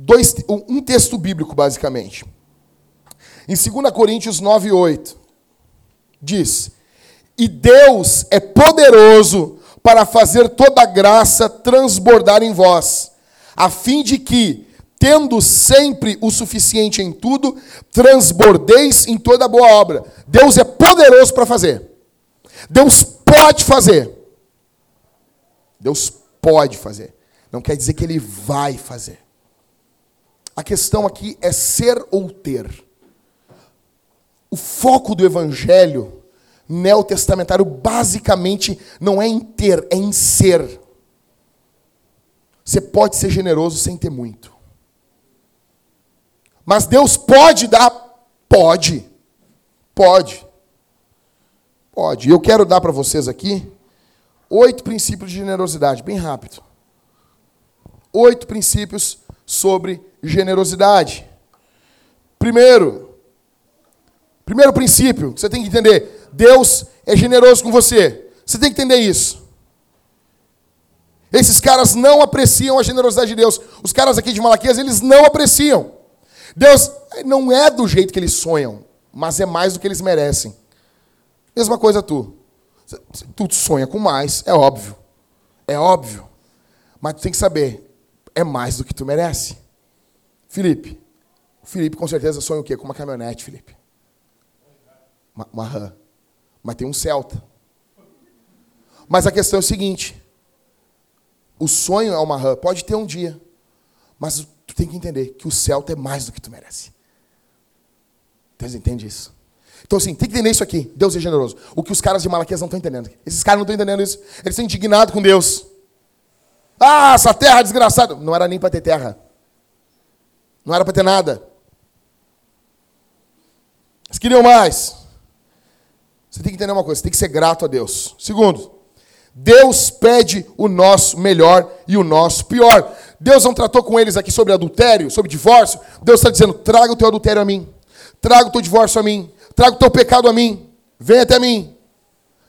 dois, um texto bíblico, basicamente. Em 2 Coríntios 9, 8, diz: E Deus é poderoso para fazer toda graça transbordar em vós, a fim de que, tendo sempre o suficiente em tudo, transbordeis em toda boa obra. Deus é poderoso para fazer. Deus pode fazer. Deus pode fazer. Não quer dizer que ele vai fazer. A questão aqui é ser ou ter. O foco do evangelho neotestamentário basicamente não é em ter, é em ser. Você pode ser generoso sem ter muito. Mas Deus pode dar? Pode. Pode. Pode. Eu quero dar para vocês aqui oito princípios de generosidade, bem rápido. Oito princípios sobre generosidade. Primeiro, primeiro princípio, você tem que entender: Deus é generoso com você. Você tem que entender isso. Esses caras não apreciam a generosidade de Deus. Os caras aqui de Malaquias, eles não apreciam. Deus não é do jeito que eles sonham, mas é mais do que eles merecem. Mesma coisa tu. Tu sonha com mais, é óbvio. É óbvio. Mas tu tem que saber, é mais do que tu merece. Felipe. O Felipe com certeza sonha o quê? Com uma caminhonete, Felipe. Uma, uma RAM. Mas tem um Celta. Mas a questão é o seguinte. O sonho é uma RAM. Pode ter um dia. Mas tu tem que entender que o Celta é mais do que tu merece. Deus entende isso. Então, assim, tem que entender isso aqui. Deus é generoso. O que os caras de Malaquias não estão entendendo. Esses caras não estão entendendo isso. Eles estão indignados com Deus. Ah, essa terra desgraçada. Não era nem para ter terra. Não era para ter nada. Eles queriam mais. Você tem que entender uma coisa, você tem que ser grato a Deus. Segundo, Deus pede o nosso melhor e o nosso pior. Deus não tratou com eles aqui sobre adultério, sobre divórcio. Deus está dizendo: traga o teu adultério a mim, traga o teu divórcio a mim, traga o teu pecado a mim, vem até mim.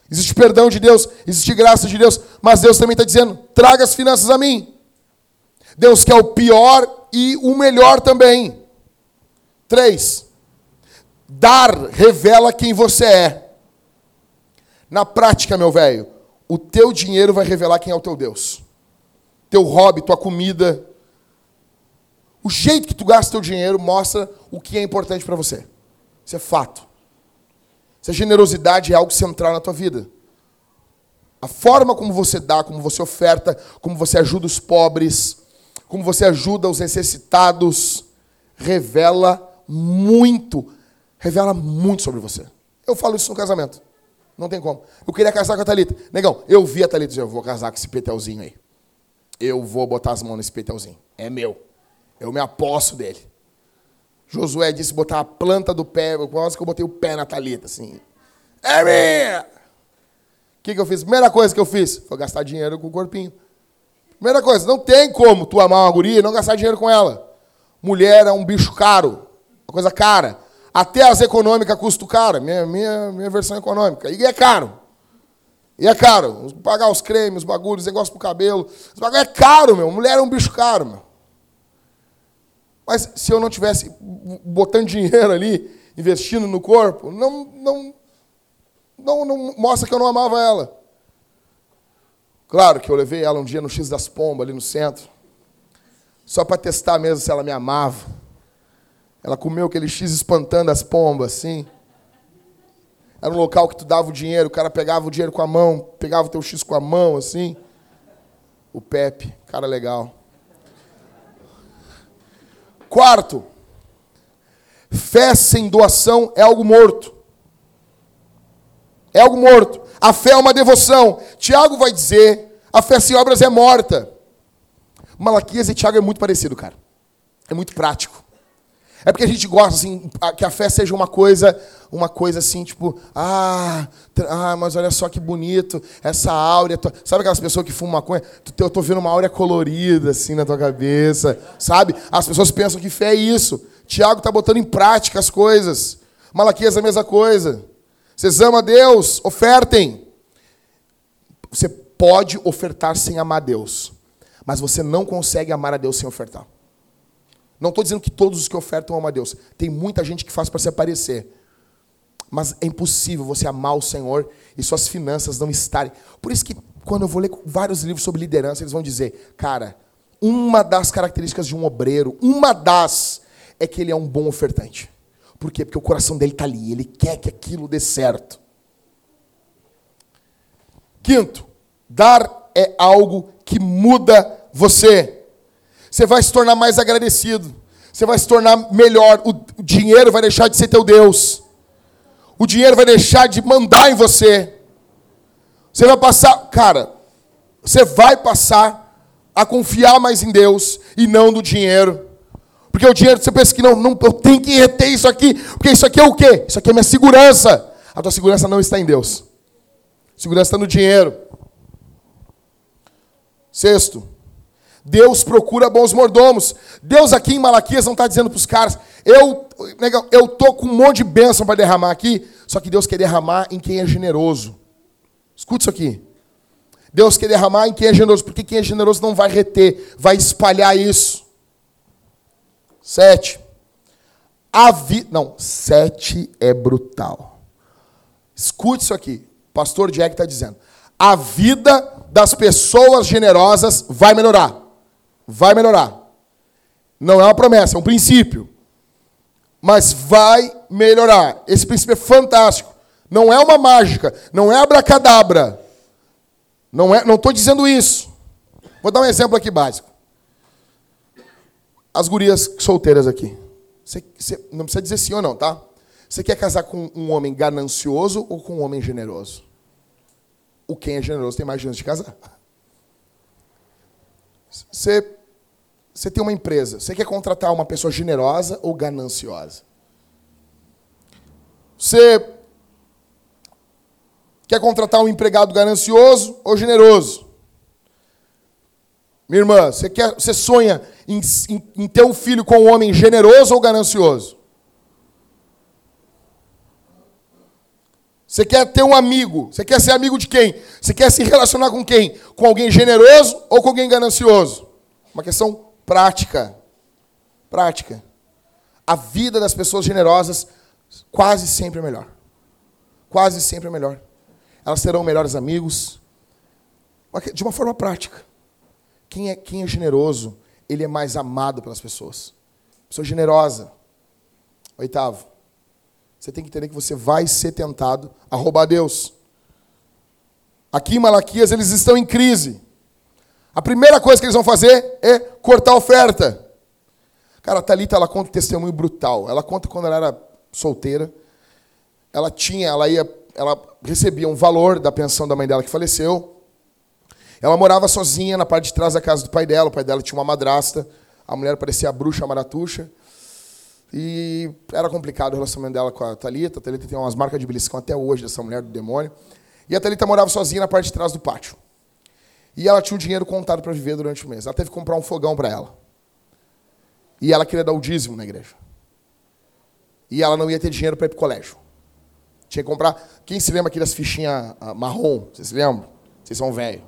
Existe perdão de Deus, existe graça de Deus, mas Deus também está dizendo: traga as finanças a mim. Deus quer o pior e o melhor também. Três, dar revela quem você é. Na prática, meu velho, o teu dinheiro vai revelar quem é o teu Deus. Teu hobby, tua comida, O jeito que tu gasta teu dinheiro mostra o que é importante para você. Isso é fato. Essa generosidade é algo central na tua vida. A forma como você dá, como você oferta, como você ajuda os pobres, como você ajuda os necessitados, revela muito, revela muito sobre você. Eu falo isso no casamento. Não tem como. Eu queria casar com a Thalita. Negão, eu vi a Thalita dizer, eu vou casar com esse petelzinho aí. Eu vou botar as mãos nesse petelzinho. É meu. Eu me aposto dele. Josué disse botar a planta do pé, quase que eu botei o pé na Thalita, assim. É minha! O que, que eu fiz? Primeira coisa que eu fiz foi gastar dinheiro com o corpinho. Primeira coisa, não tem como tu amar uma guria e não gastar dinheiro com ela. Mulher é um bicho caro, uma coisa cara. Até as econômicas custam caro. Minha, minha, minha versão econômica. E é caro. E é caro. Pagar os cremes, os bagulhos, negócio pro cabelo. Os bagulho é caro, meu. Mulher é um bicho caro, meu. Mas se eu não tivesse botando dinheiro ali, investindo no corpo, não, não, não, não mostra que eu não amava ela. Claro que eu levei ela um dia no X das Pombas, ali no centro, só para testar mesmo se ela me amava. Ela comeu aquele X espantando as pombas, assim. Era um local que tu dava o dinheiro, o cara pegava o dinheiro com a mão, pegava o teu X com a mão, assim. O Pepe, cara legal. Quarto, fé sem doação é algo morto. É algo morto. A fé é uma devoção. Tiago vai dizer: a fé sem obras é morta. Malaquias e Tiago é muito parecido, cara. É muito prático. É porque a gente gosta assim, que a fé seja uma coisa, uma coisa assim, tipo, ah, ah, mas olha só que bonito, essa áurea. Sabe aquelas pessoas que fumam maconha? Eu tô vendo uma áurea colorida assim na tua cabeça, sabe? As pessoas pensam que fé é isso. Tiago está botando em prática as coisas. Malaquias é a mesma coisa. Vocês amam a Deus? Ofertem. Você pode ofertar sem amar a Deus, mas você não consegue amar a Deus sem ofertar. Não estou dizendo que todos os que ofertam amam a Deus. Tem muita gente que faz para se aparecer. Mas é impossível você amar o Senhor e suas finanças não estarem. Por isso que quando eu vou ler vários livros sobre liderança, eles vão dizer, cara, uma das características de um obreiro, uma das, é que ele é um bom ofertante. Por quê? Porque o coração dele está ali, ele quer que aquilo dê certo. Quinto, dar é algo que muda você. Você vai se tornar mais agradecido. Você vai se tornar melhor. O dinheiro vai deixar de ser teu Deus. O dinheiro vai deixar de mandar em você. Você vai passar, cara, você vai passar a confiar mais em Deus e não no dinheiro. Porque o dinheiro, você pensa que não, não, eu tenho que reter isso aqui, porque isso aqui é o quê? Isso aqui é minha segurança. A tua segurança não está em Deus. A segurança está no dinheiro. Sexto, Deus procura bons mordomos. Deus aqui em Malaquias não está dizendo para os caras, eu eu tô com um monte de bênção para derramar aqui, só que Deus quer derramar em quem é generoso. Escute isso aqui. Deus quer derramar em quem é generoso, porque quem é generoso não vai reter, vai espalhar isso. Sete. A vi... Não, sete é brutal. Escute isso aqui. Pastor Jack está dizendo. A vida das pessoas generosas vai melhorar vai melhorar. Não é uma promessa, é um princípio. Mas vai melhorar. Esse princípio é fantástico. Não é uma mágica, não é abracadabra. Não é, não estou dizendo isso. Vou dar um exemplo aqui básico. As gurias solteiras aqui. Você, não precisa dizer sim ou não, tá? Você quer casar com um homem ganancioso ou com um homem generoso? O quem é generoso tem mais chance de casar. Você você tem uma empresa, você quer contratar uma pessoa generosa ou gananciosa? Você quer contratar um empregado ganancioso ou generoso? Minha irmã, você, quer, você sonha em, em, em ter um filho com um homem generoso ou ganancioso? Você quer ter um amigo? Você quer ser amigo de quem? Você quer se relacionar com quem? Com alguém generoso ou com alguém ganancioso? Uma questão Prática. Prática. A vida das pessoas generosas quase sempre é melhor. Quase sempre é melhor. Elas terão melhores amigos. De uma forma prática. Quem é, quem é generoso, ele é mais amado pelas pessoas. Pessoa generosa. Oitavo, você tem que entender que você vai ser tentado a roubar Deus. Aqui em Malaquias eles estão em crise. A primeira coisa que eles vão fazer é cortar a oferta. Cara, a Thalita, ela conta um testemunho brutal. Ela conta quando ela era solteira. Ela tinha, ela ia, ela recebia um valor da pensão da mãe dela que faleceu. Ela morava sozinha na parte de trás da casa do pai dela. O pai dela tinha uma madrasta. A mulher parecia a bruxa maratuxa. E era complicado o relacionamento dela com a Thalita. A Thalita tem umas marcas de beliscão até hoje dessa mulher do demônio. E a Thalita morava sozinha na parte de trás do pátio. E ela tinha um dinheiro contado para viver durante o mês. Ela teve que comprar um fogão para ela. E ela queria dar o dízimo na igreja. E ela não ia ter dinheiro para ir para o colégio. Tinha que comprar. Quem se lembra aqui das fichinhas ah, marrom? Vocês se lembram? Vocês são velho.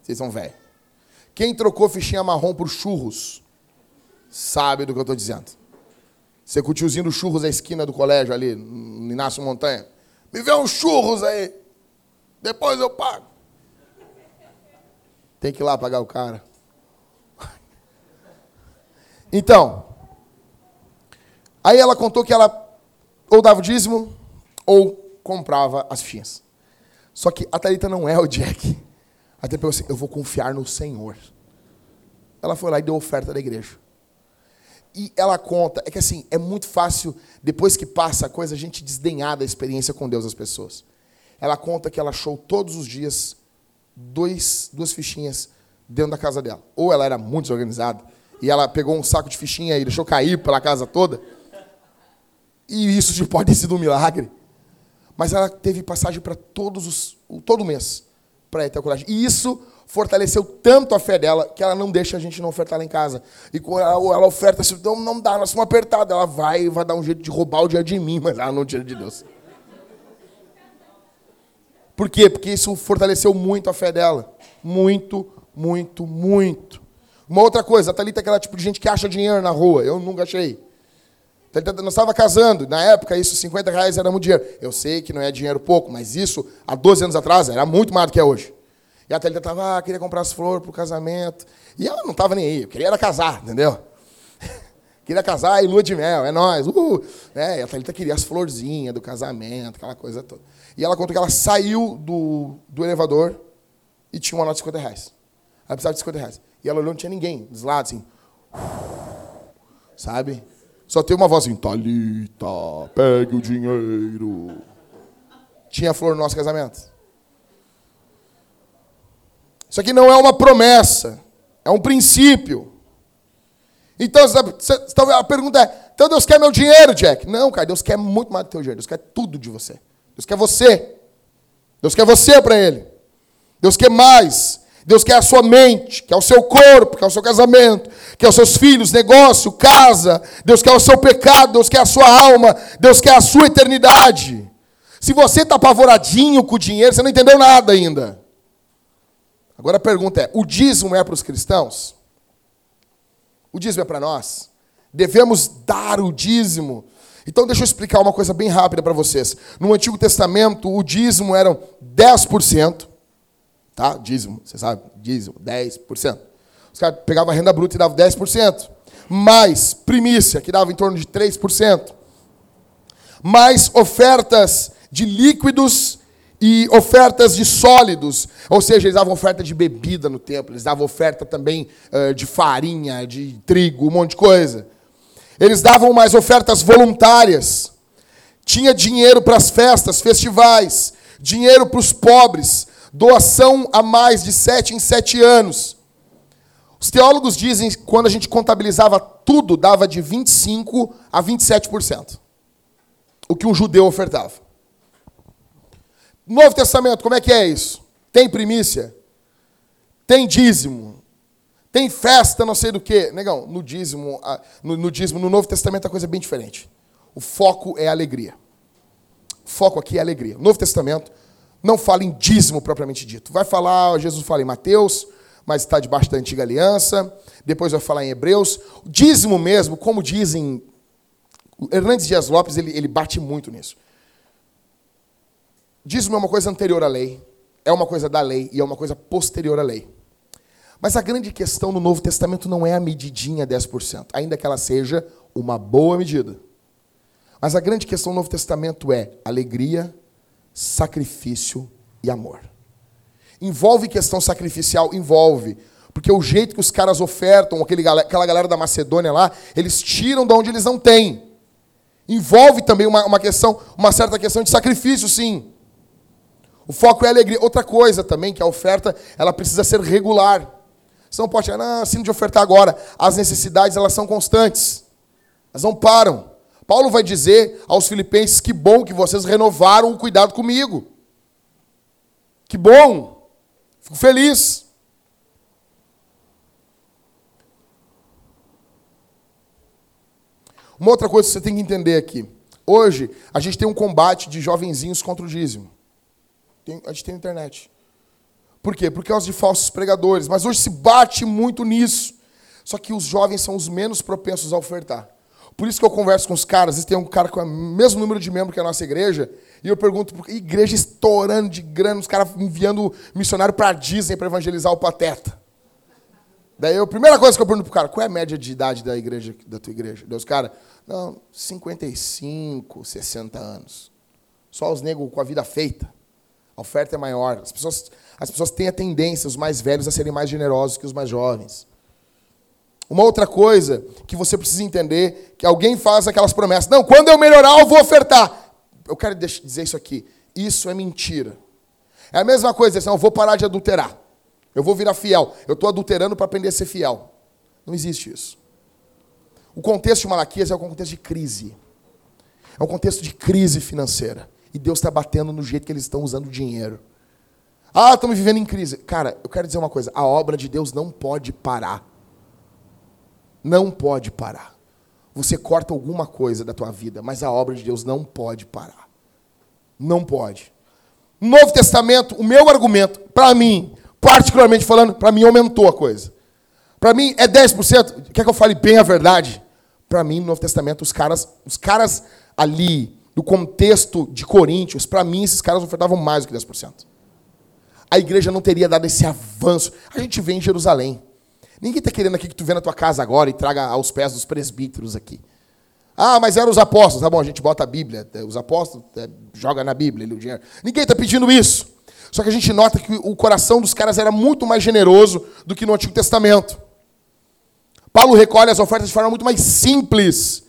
Vocês são velho. Quem trocou fichinha marrom por churros sabe do que eu estou dizendo. Você com o tiozinho do churros à esquina do colégio ali, no Inácio Montanha. Me vê uns churros aí. Depois eu pago. Tem que ir lá pagar o cara. Então, aí ela contou que ela ou dava o dízimo ou comprava as fichinhas. Só que a Thalita não é o Jack. Até pensou assim, eu vou confiar no Senhor. Ela foi lá e deu oferta da igreja. E ela conta, é que assim, é muito fácil, depois que passa a coisa, a gente desdenhar da experiência com Deus das pessoas. Ela conta que ela achou todos os dias dois, duas fichinhas dentro da casa dela. Ou ela era muito desorganizada, e ela pegou um saco de fichinha e deixou cair pela casa toda. E isso pode ter sido um milagre. Mas ela teve passagem para todos os todo mês para ir até o colégio. E isso fortaleceu tanto a fé dela que ela não deixa a gente não ofertar lá em casa. E ela, ela oferta, assim, não, não dá, nós somos apertados. Ela vai vai dar um jeito de roubar o dinheiro de mim, mas ela não tira de Deus. Por quê? Porque isso fortaleceu muito a fé dela. Muito, muito, muito. Uma outra coisa, a Thalita é aquela tipo de gente que acha dinheiro na rua. Eu nunca achei. Nós estava casando, na época isso, 50 reais era muito dinheiro. Eu sei que não é dinheiro pouco, mas isso, há 12 anos atrás, era muito mais do que é hoje. E a Thalita estava, ah, queria comprar as flores para o casamento. E ela não estava nem aí, eu queria era casar, entendeu? queria casar e lua de mel, é nós. Uh! E a Thalita queria as florzinhas do casamento, aquela coisa toda. E ela contou que ela saiu do, do elevador e tinha uma nota de 50 reais. Ela precisava de 50 reais. E ela olhou, não tinha ninguém, dos lados, assim. Sabe? Só tem uma voz assim, Thalita, pegue o dinheiro. Tinha flor no nosso casamento. Isso aqui não é uma promessa, é um princípio. Então, a pergunta é: então Deus quer meu dinheiro, Jack? Não, cara, Deus quer muito mais do teu dinheiro. Deus quer tudo de você. Deus quer você. Deus quer você para Ele. Deus quer mais. Deus quer a sua mente, quer o seu corpo, quer o seu casamento, quer os seus filhos, negócio, casa. Deus quer o seu pecado, Deus quer a sua alma, Deus quer a sua eternidade. Se você está apavoradinho com o dinheiro, você não entendeu nada ainda. Agora a pergunta é: o dízimo é para os cristãos? O dízimo é para nós? Devemos dar o dízimo? Então deixa eu explicar uma coisa bem rápida para vocês. No Antigo Testamento, o dízimo eram 10%. Tá? Dízimo, você sabe? Dízimo, 10%. Os caras pegavam a renda bruta e davam 10%. Mais primícia, que dava em torno de 3%. Mais ofertas de líquidos e ofertas de sólidos, ou seja, eles davam oferta de bebida no templo, eles davam oferta também uh, de farinha, de trigo, um monte de coisa. Eles davam mais ofertas voluntárias. Tinha dinheiro para as festas, festivais, dinheiro para os pobres, doação a mais de sete em sete anos. Os teólogos dizem que quando a gente contabilizava tudo, dava de 25% a 27%. O que um judeu ofertava. Novo Testamento, como é que é isso? Tem primícia? Tem dízimo? Tem festa, não sei do que. Negão, no dízimo, no, dízimo, no Novo Testamento a coisa é bem diferente. O foco é alegria. O foco aqui é alegria. O Novo Testamento não fala em dízimo propriamente dito. Vai falar, Jesus fala em Mateus, mas está debaixo da antiga aliança. Depois vai falar em Hebreus. O dízimo mesmo, como dizem. Hernandes Dias Lopes, ele, ele bate muito nisso. Dízimo é uma coisa anterior à lei, é uma coisa da lei e é uma coisa posterior à lei. Mas a grande questão no Novo Testamento não é a medidinha 10%, ainda que ela seja uma boa medida. Mas a grande questão no Novo Testamento é alegria, sacrifício e amor. Envolve questão sacrificial? Envolve. Porque o jeito que os caras ofertam, aquele, aquela galera da Macedônia lá, eles tiram de onde eles não têm. Envolve também uma, uma questão, uma certa questão de sacrifício, sim. O foco é alegria. Outra coisa também, que a oferta, ela precisa ser regular. Você não pode chegar, não, de ofertar agora. As necessidades, elas são constantes. Elas não param. Paulo vai dizer aos filipenses, que bom que vocês renovaram o cuidado comigo. Que bom. Fico feliz. Uma outra coisa que você tem que entender aqui. Hoje, a gente tem um combate de jovenzinhos contra o dízimo. Tem, a gente tem internet. Por quê? Por causa de falsos pregadores. Mas hoje se bate muito nisso. Só que os jovens são os menos propensos a ofertar. Por isso que eu converso com os caras. Às tem um cara com o mesmo número de membros que a nossa igreja. E eu pergunto, igreja estourando de grana, os caras enviando missionário para Disney para evangelizar o pateta. Daí a primeira coisa que eu pergunto pro cara, qual é a média de idade da igreja, da tua igreja? Deus, cara, não, 55, 60 anos. Só os negros com a vida feita. A oferta é maior. As pessoas, as pessoas têm a tendência, os mais velhos, a serem mais generosos que os mais jovens. Uma outra coisa que você precisa entender, que alguém faz aquelas promessas. Não, quando eu melhorar, eu vou ofertar. Eu quero dizer isso aqui. Isso é mentira. É a mesma coisa, assim, eu vou parar de adulterar. Eu vou virar fiel. Eu estou adulterando para aprender a ser fiel. Não existe isso. O contexto de Malaquias é um contexto de crise. É um contexto de crise financeira. E Deus está batendo no jeito que eles estão usando o dinheiro. Ah, estamos vivendo em crise. Cara, eu quero dizer uma coisa: a obra de Deus não pode parar. Não pode parar. Você corta alguma coisa da tua vida, mas a obra de Deus não pode parar. Não pode. Novo Testamento, o meu argumento, para mim, particularmente falando, para mim aumentou a coisa. Para mim é 10%. Quer que eu fale bem a verdade? Para mim, no Novo Testamento, os caras, os caras ali, no contexto de Coríntios, para mim, esses caras ofertavam mais do que 10%. A igreja não teria dado esse avanço. A gente vê em Jerusalém. Ninguém está querendo aqui que tu venha na tua casa agora e traga aos pés dos presbíteros aqui. Ah, mas eram os apóstolos. Tá bom, a gente bota a Bíblia. Os apóstolos é, joga na Bíblia o dinheiro. Ninguém está pedindo isso. Só que a gente nota que o coração dos caras era muito mais generoso do que no Antigo Testamento. Paulo recolhe as ofertas de forma muito mais simples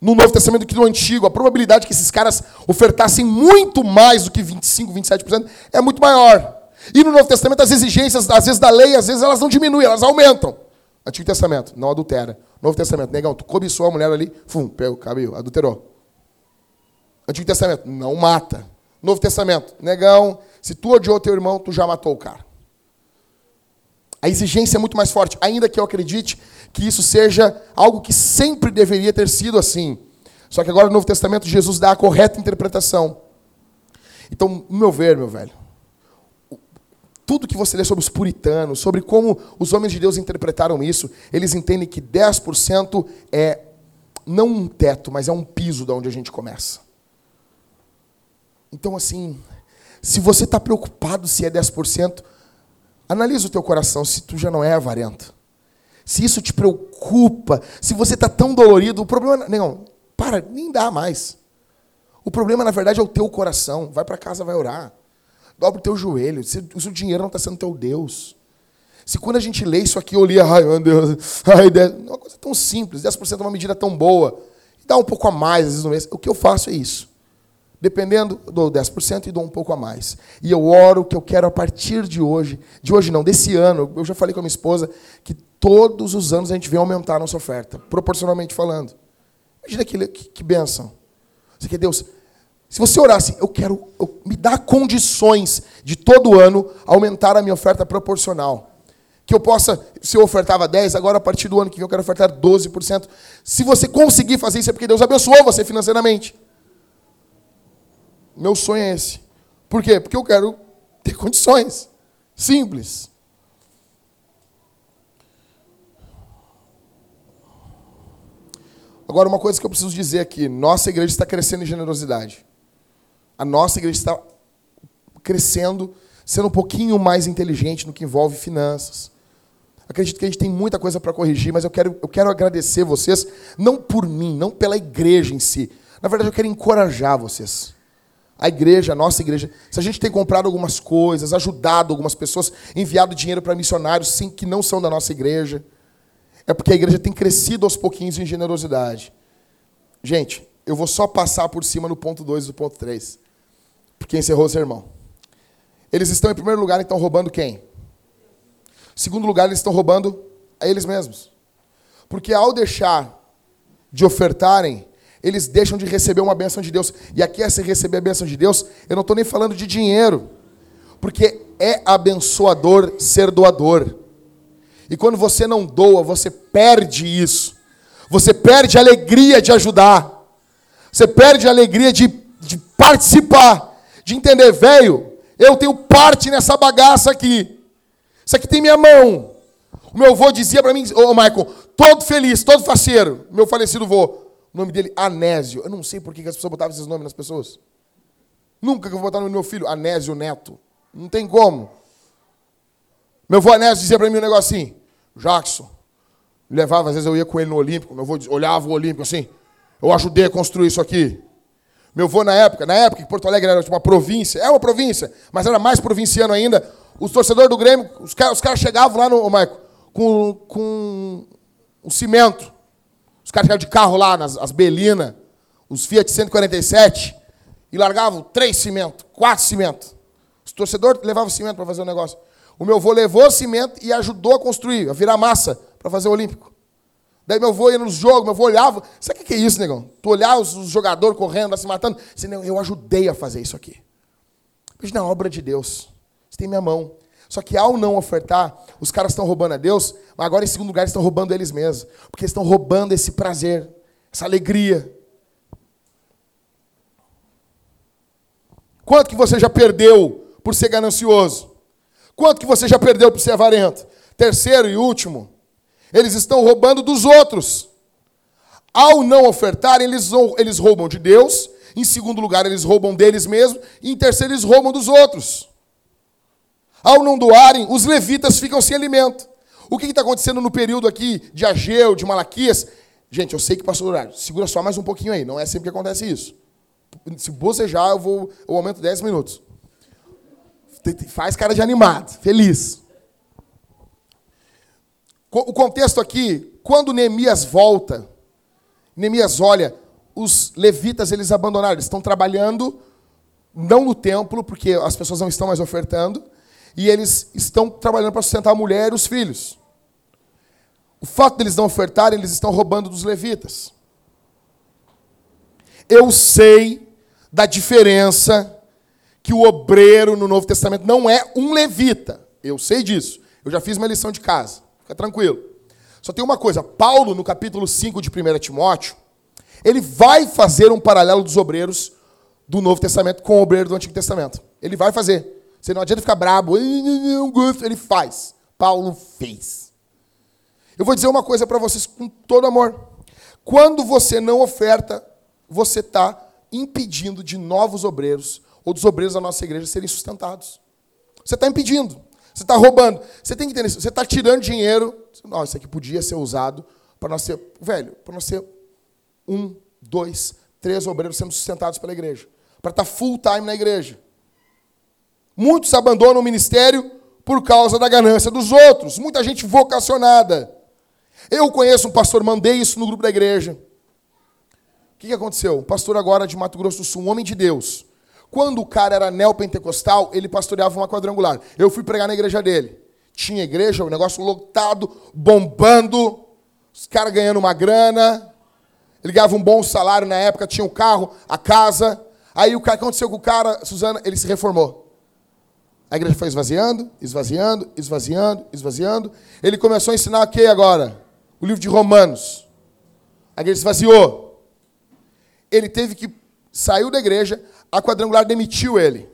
no Novo Testamento do que no Antigo. A probabilidade que esses caras ofertassem muito mais do que 25, 27% é muito maior. E no Novo Testamento, as exigências, às vezes, da lei, às vezes elas não diminuem, elas aumentam. Antigo Testamento, não adultera. Novo Testamento, negão, tu cobiçou a mulher ali, fum, pegou, cabelo, adulterou. Antigo Testamento, não mata. Novo Testamento, negão, se tu odiou teu irmão, tu já matou o cara. A exigência é muito mais forte, ainda que eu acredite que isso seja algo que sempre deveria ter sido assim. Só que agora no Novo Testamento Jesus dá a correta interpretação. Então, no meu ver, meu velho, tudo que você lê sobre os puritanos, sobre como os homens de Deus interpretaram isso, eles entendem que 10% é não um teto, mas é um piso de onde a gente começa. Então, assim, se você está preocupado se é 10%, analisa o teu coração se tu já não é avarento. Se isso te preocupa, se você está tão dolorido, o problema. Não, para, nem dá mais. O problema, na verdade, é o teu coração. Vai para casa, vai orar. Dobra o teu joelho. Se o seu dinheiro não está sendo teu Deus. Se quando a gente lê isso aqui, eu li, ai meu Deus, ai, é uma coisa tão simples, 10% é uma medida tão boa, dá um pouco a mais às vezes no mês. O que eu faço é isso. Dependendo, eu dou 10% e dou um pouco a mais. E eu oro que eu quero a partir de hoje, de hoje não, desse ano, eu já falei com a minha esposa, que todos os anos a gente vem aumentar a nossa oferta, proporcionalmente falando. Imagina que, que, que benção. Você quer Deus, se você orar assim, eu quero, eu, me dá condições de todo ano aumentar a minha oferta proporcional. Que eu possa, se eu ofertava 10, agora a partir do ano que vem eu quero ofertar 12%. Se você conseguir fazer isso, é porque Deus abençoou você financeiramente. Meu sonho é esse. Por quê? Porque eu quero ter condições. Simples. Agora, uma coisa que eu preciso dizer aqui: nossa igreja está crescendo em generosidade. A nossa igreja está crescendo sendo um pouquinho mais inteligente no que envolve finanças. Acredito que a gente tem muita coisa para corrigir, mas eu quero, eu quero agradecer vocês, não por mim, não pela igreja em si. Na verdade, eu quero encorajar vocês. A igreja, a nossa igreja, se a gente tem comprado algumas coisas, ajudado algumas pessoas, enviado dinheiro para missionários sim, que não são da nossa igreja, é porque a igreja tem crescido aos pouquinhos em generosidade. Gente, eu vou só passar por cima no ponto 2 e do ponto 3, porque encerrou o sermão. Eles estão, em primeiro lugar, então, roubando quem? Segundo lugar, eles estão roubando a eles mesmos. Porque ao deixar de ofertarem, eles deixam de receber uma bênção de Deus. E aqui, se receber a bênção de Deus, eu não estou nem falando de dinheiro. Porque é abençoador ser doador. E quando você não doa, você perde isso. Você perde a alegria de ajudar. Você perde a alegria de, de participar. De entender, velho, eu tenho parte nessa bagaça aqui. Isso aqui tem minha mão. O meu avô dizia para mim, ô oh, Michael, todo feliz, todo faceiro. Meu falecido avô, o nome dele, Anésio. Eu não sei por que as pessoas botavam esses nomes nas pessoas. Nunca que eu vou botar no meu filho, Anésio Neto. Não tem como. Meu avô Anésio dizia para mim um assim, Jackson, levava, às vezes eu ia com ele no Olímpico, meu avô olhava o Olímpico assim, eu ajudei a construir isso aqui. Meu avô na época, na época que Porto Alegre era uma província, é uma província, mas era mais provinciano ainda, os torcedores do Grêmio, os caras, os chegavam lá no, Marco, com, com o cimento. Os caras chegavam de carro lá, nas as Belina, os Fiat 147, e largavam três cimentos, quatro cimentos. Os torcedores levavam cimento para fazer o negócio. O meu avô levou cimento e ajudou a construir, a virar massa para fazer o Olímpico. Daí meu avô ia nos jogos, meu avô olhava. Sabe o que é isso, negão? Tu olhar os, jogadores correndo, se matando. Eu ajudei a fazer isso aqui. Isso na obra de Deus tem minha mão. Só que ao não ofertar, os caras estão roubando a Deus, mas agora em segundo lugar estão roubando eles mesmos. Porque estão roubando esse prazer, essa alegria. Quanto que você já perdeu por ser ganancioso? Quanto que você já perdeu por ser avarento? Terceiro e último, eles estão roubando dos outros. Ao não ofertar, eles, eles roubam de Deus. Em segundo lugar, eles roubam deles mesmos. E em terceiro, eles roubam dos outros. Ao não doarem, os levitas ficam sem alimento. O que está acontecendo no período aqui de Ageu, de Malaquias? Gente, eu sei que passou do horário. Segura só mais um pouquinho aí. Não é sempre que acontece isso. Se bocejar, eu vou eu aumento 10 minutos. Faz cara de animado, feliz. O contexto aqui, quando Neemias volta, Neemias olha, os levitas eles abandonaram, eles estão trabalhando não no templo, porque as pessoas não estão mais ofertando, e eles estão trabalhando para sustentar a mulher e os filhos. O fato deles não ofertarem, eles estão roubando dos levitas. Eu sei da diferença que o obreiro no Novo Testamento não é um levita. Eu sei disso. Eu já fiz uma lição de casa. Fica tranquilo. Só tem uma coisa: Paulo, no capítulo 5 de 1 Timóteo, ele vai fazer um paralelo dos obreiros do Novo Testamento com o obreiro do Antigo Testamento. Ele vai fazer. Você não adianta ficar brabo. Ele faz. Paulo fez. Eu vou dizer uma coisa para vocês com todo amor. Quando você não oferta, você está impedindo de novos obreiros ou dos obreiros da nossa igreja serem sustentados. Você está impedindo. Você está roubando. Você tem que entender isso. Você está tirando dinheiro. Nossa, isso aqui podia ser usado para nós ser, velho, para nós ser um, dois, três obreiros sendo sustentados pela igreja. Para estar tá full time na igreja. Muitos abandonam o ministério por causa da ganância dos outros. Muita gente vocacionada. Eu conheço um pastor, mandei isso no grupo da igreja. O que, aconteceu? Um pastor agora de Mato Grosso do Sul, um homem de Deus. Quando o cara era neopentecostal, ele pastoreava uma quadrangular. Eu fui pregar na igreja dele. Tinha igreja, o negócio lotado, bombando, os caras ganhando uma grana. Ele ganhava um bom salário na época, tinha o um carro, a casa. Aí o que aconteceu com o cara, Suzana? Ele se reformou. A igreja foi esvaziando, esvaziando, esvaziando, esvaziando. Ele começou a ensinar o que agora? O livro de Romanos. A igreja esvaziou. Ele teve que saiu da igreja, a quadrangular demitiu ele.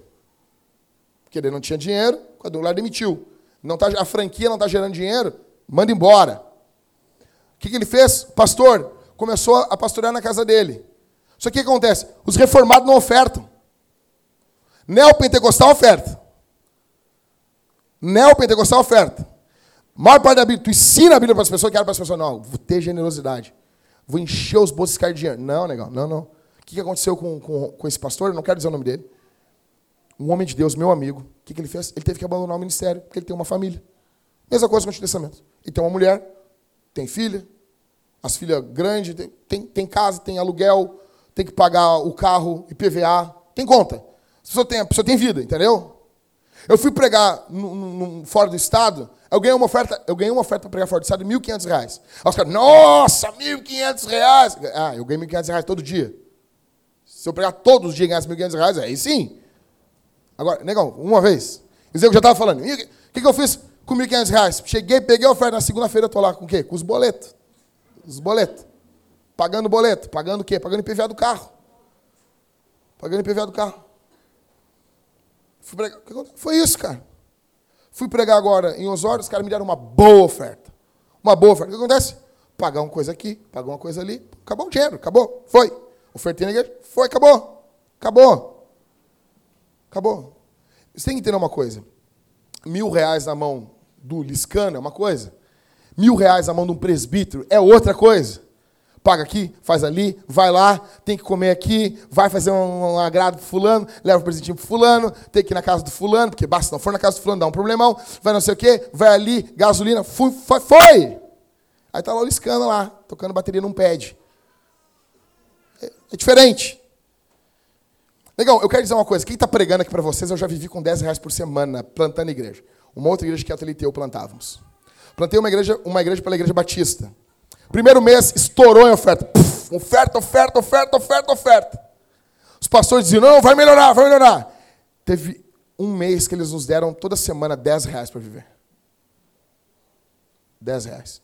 Porque ele não tinha dinheiro, a quadrangular demitiu. Não tá, a franquia não está gerando dinheiro, manda embora. O que, que ele fez? pastor começou a pastorear na casa dele. Só que o que acontece? Os reformados não ofertam. Neopentecostal oferta. Neopentecostal oferta. Maior parte da Bíblia, tu ensina a Bíblia para as pessoas, que era para as pessoas, não, vou ter generosidade. Vou encher os bolsos de dinheiro. Não, legal, não, não. Que aconteceu com, com, com esse pastor? Eu não quero dizer o nome dele. Um homem de Deus, meu amigo. O que, que ele fez? Ele teve que abandonar o ministério, porque ele tem uma família. Mesma coisa com o Antigo Testamento. Ele tem uma mulher, tem filha, as filhas grandes, tem, tem, tem, casa, tem aluguel, tem que pagar o carro, IPVA, tem conta. A pessoa tem, a pessoa tem vida, entendeu? Eu fui pregar no, no, fora do estado, eu ganhei uma oferta, eu ganhei uma oferta para pregar fora do estado de R$ 1.500. Aí os caras, nossa, R$ 1.500. Ah, eu ganhei R$ 1.500 todo dia. Se eu pregar todos os dias e ganhasse R$ 1.500, aí sim. Agora, negão, uma vez. Eu já estava falando. O que, que, eu fiz com R$ 1.500? Cheguei, peguei a oferta, na segunda-feira estou lá com o quê? Com os boletos. Os boletos. Pagando boleto. Pagando o quê? Pagando IPVA do carro. Pagando IPVA do carro. Fui pregar. Foi isso, cara. Fui pregar agora em Osório, os caras me deram uma boa oferta. Uma boa oferta. O que acontece? Pagar uma coisa aqui, pagar uma coisa ali. Acabou o dinheiro, acabou. Foi. Ofertei na igreja, foi, acabou. Acabou. Acabou. Você tem que entender uma coisa. Mil reais na mão do Liscano é uma coisa. Mil reais na mão de um presbítero é outra coisa paga aqui, faz ali, vai lá, tem que comer aqui, vai fazer um, um agrado pro fulano, leva um presentinho pro fulano, tem que ir na casa do fulano, porque basta não for na casa do fulano, dá um problemão, vai não sei o quê, vai ali, gasolina, foi, foi! Aí tá lá o Liscano lá, tocando bateria num pad. É, diferente. Legal, eu quero dizer uma coisa, quem está pregando aqui para vocês, eu já vivi com 10 reais por semana plantando igreja. Uma outra igreja que a TLT plantávamos. Plantei uma igreja, uma igreja pela igreja batista. Primeiro mês, estourou em oferta. Puf, oferta, oferta, oferta, oferta, oferta. Os pastores diziam, não, vai melhorar, vai melhorar. Teve um mês que eles nos deram toda semana 10 reais para viver. 10 reais.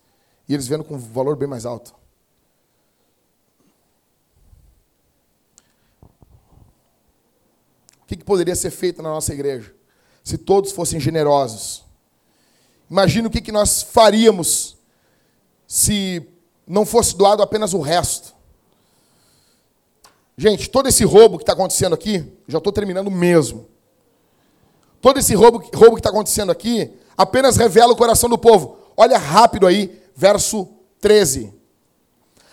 E eles vendo com um valor bem mais alto. Que, que poderia ser feito na nossa igreja? Se todos fossem generosos. Imagina o que, que nós faríamos se não fosse doado apenas o resto. Gente, todo esse roubo que está acontecendo aqui, já estou terminando mesmo. Todo esse roubo, roubo que está acontecendo aqui apenas revela o coração do povo. Olha rápido aí, verso 13.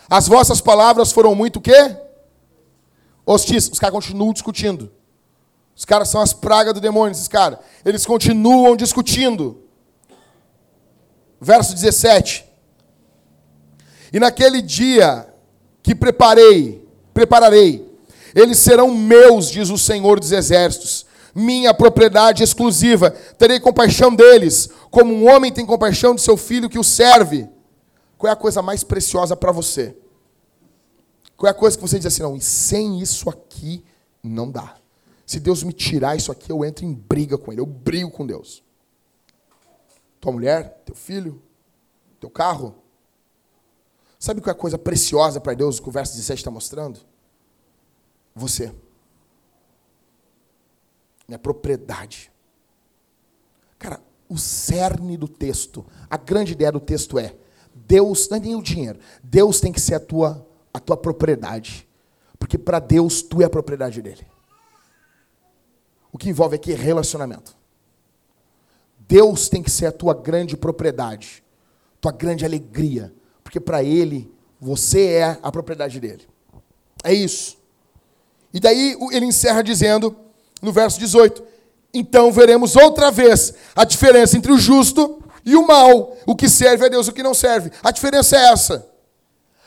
As vossas palavras foram muito o quê? Hostis. Os caras continuam discutindo. Os caras são as pragas do demônio, esses caras. Eles continuam discutindo. Verso 17. E naquele dia que preparei, prepararei, eles serão meus, diz o Senhor dos Exércitos, minha propriedade exclusiva. Terei compaixão deles, como um homem tem compaixão do seu filho que o serve. Qual é a coisa mais preciosa para você? Qual é a coisa que você diz assim, não, e sem isso aqui não dá. Se Deus me tirar isso aqui, eu entro em briga com Ele, eu brigo com Deus. Tua mulher, teu filho, teu carro, Sabe qual é a coisa preciosa para Deus que o verso 17 está mostrando? Você. Minha propriedade. Cara, o cerne do texto, a grande ideia do texto é: Deus, não é nem o dinheiro, Deus tem que ser a tua, a tua propriedade. Porque para Deus, tu é a propriedade dele. O que envolve aqui é relacionamento. Deus tem que ser a tua grande propriedade, tua grande alegria, porque para ele, você é a propriedade dele. É isso. E daí ele encerra dizendo, no verso 18: Então veremos outra vez a diferença entre o justo e o mal, o que serve a Deus e o que não serve. A diferença é essa.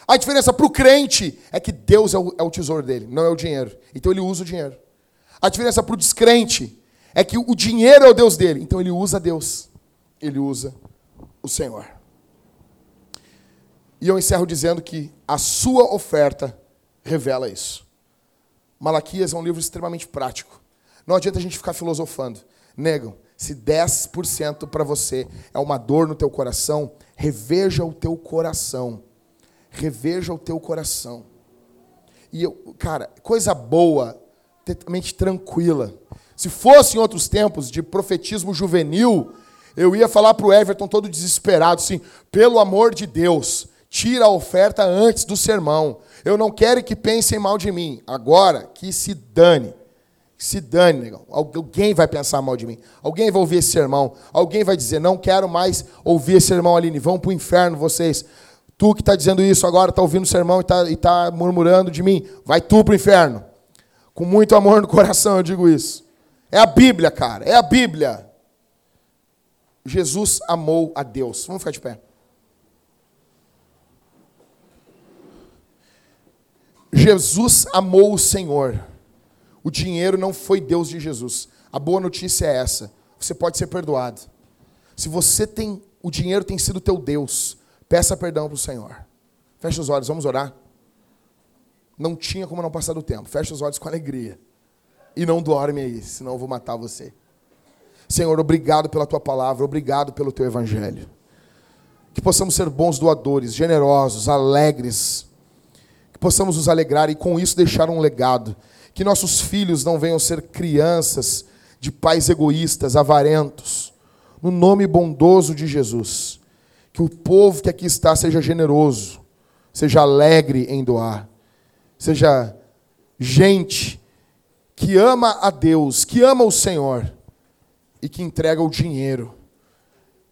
A diferença para o crente é que Deus é o, é o, tesouro dele, não é o dinheiro. Então ele usa o dinheiro. A diferença para o descrente é que o dinheiro é o Deus dele, então ele usa Deus. Ele usa o Senhor. E eu encerro dizendo que a sua oferta revela isso. Malaquias é um livro extremamente prático. Não adianta a gente ficar filosofando. Negam, se 10% para você é uma dor no teu coração, reveja o teu coração. Reveja o teu coração. E eu, cara, coisa boa, totalmente tranquila. Se fosse em outros tempos de profetismo juvenil, eu ia falar para o Everton todo desesperado, assim, pelo amor de Deus, tira a oferta antes do sermão. Eu não quero que pensem mal de mim. Agora, que se dane. Se dane, negão. Alguém vai pensar mal de mim. Alguém vai ouvir esse sermão. Alguém vai dizer, não quero mais ouvir esse sermão, Aline. Vão para o inferno vocês. Tu que está dizendo isso agora, está ouvindo o sermão e está tá murmurando de mim. Vai tu para o inferno. Com muito amor no coração eu digo isso. É a Bíblia, cara. É a Bíblia. Jesus amou a Deus. Vamos ficar de pé. Jesus amou o Senhor. O dinheiro não foi Deus de Jesus. A boa notícia é essa: você pode ser perdoado. Se você tem, o dinheiro tem sido teu Deus, peça perdão para o Senhor. Feche os olhos, vamos orar. Não tinha como não passar do tempo. Feche os olhos com alegria. E não dorme aí, senão eu vou matar você. Senhor, obrigado pela tua palavra, obrigado pelo teu evangelho. Que possamos ser bons doadores, generosos, alegres. Que possamos nos alegrar e com isso deixar um legado que nossos filhos não venham ser crianças de pais egoístas, avarentos. No nome bondoso de Jesus. Que o povo que aqui está seja generoso, seja alegre em doar, seja gente que ama a Deus, que ama o Senhor e que entrega o dinheiro.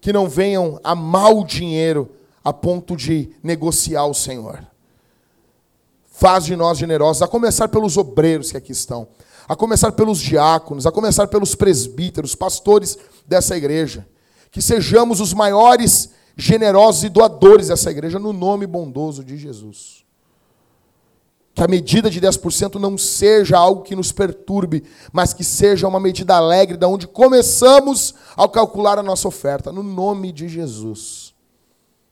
Que não venham amar o dinheiro a ponto de negociar o Senhor. Faz de nós generosos, a começar pelos obreiros que aqui estão, a começar pelos diáconos, a começar pelos presbíteros, pastores dessa igreja. Que sejamos os maiores generosos e doadores dessa igreja, no nome bondoso de Jesus. Que a medida de 10% não seja algo que nos perturbe, mas que seja uma medida alegre, da onde começamos ao calcular a nossa oferta, no nome de Jesus.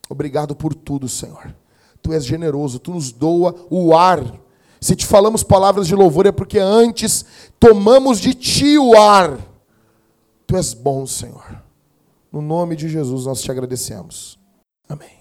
Obrigado por tudo, Senhor. Tu és generoso, tu nos doa o ar. Se te falamos palavras de louvor é porque antes tomamos de ti o ar. Tu és bom, Senhor. No nome de Jesus nós te agradecemos. Amém.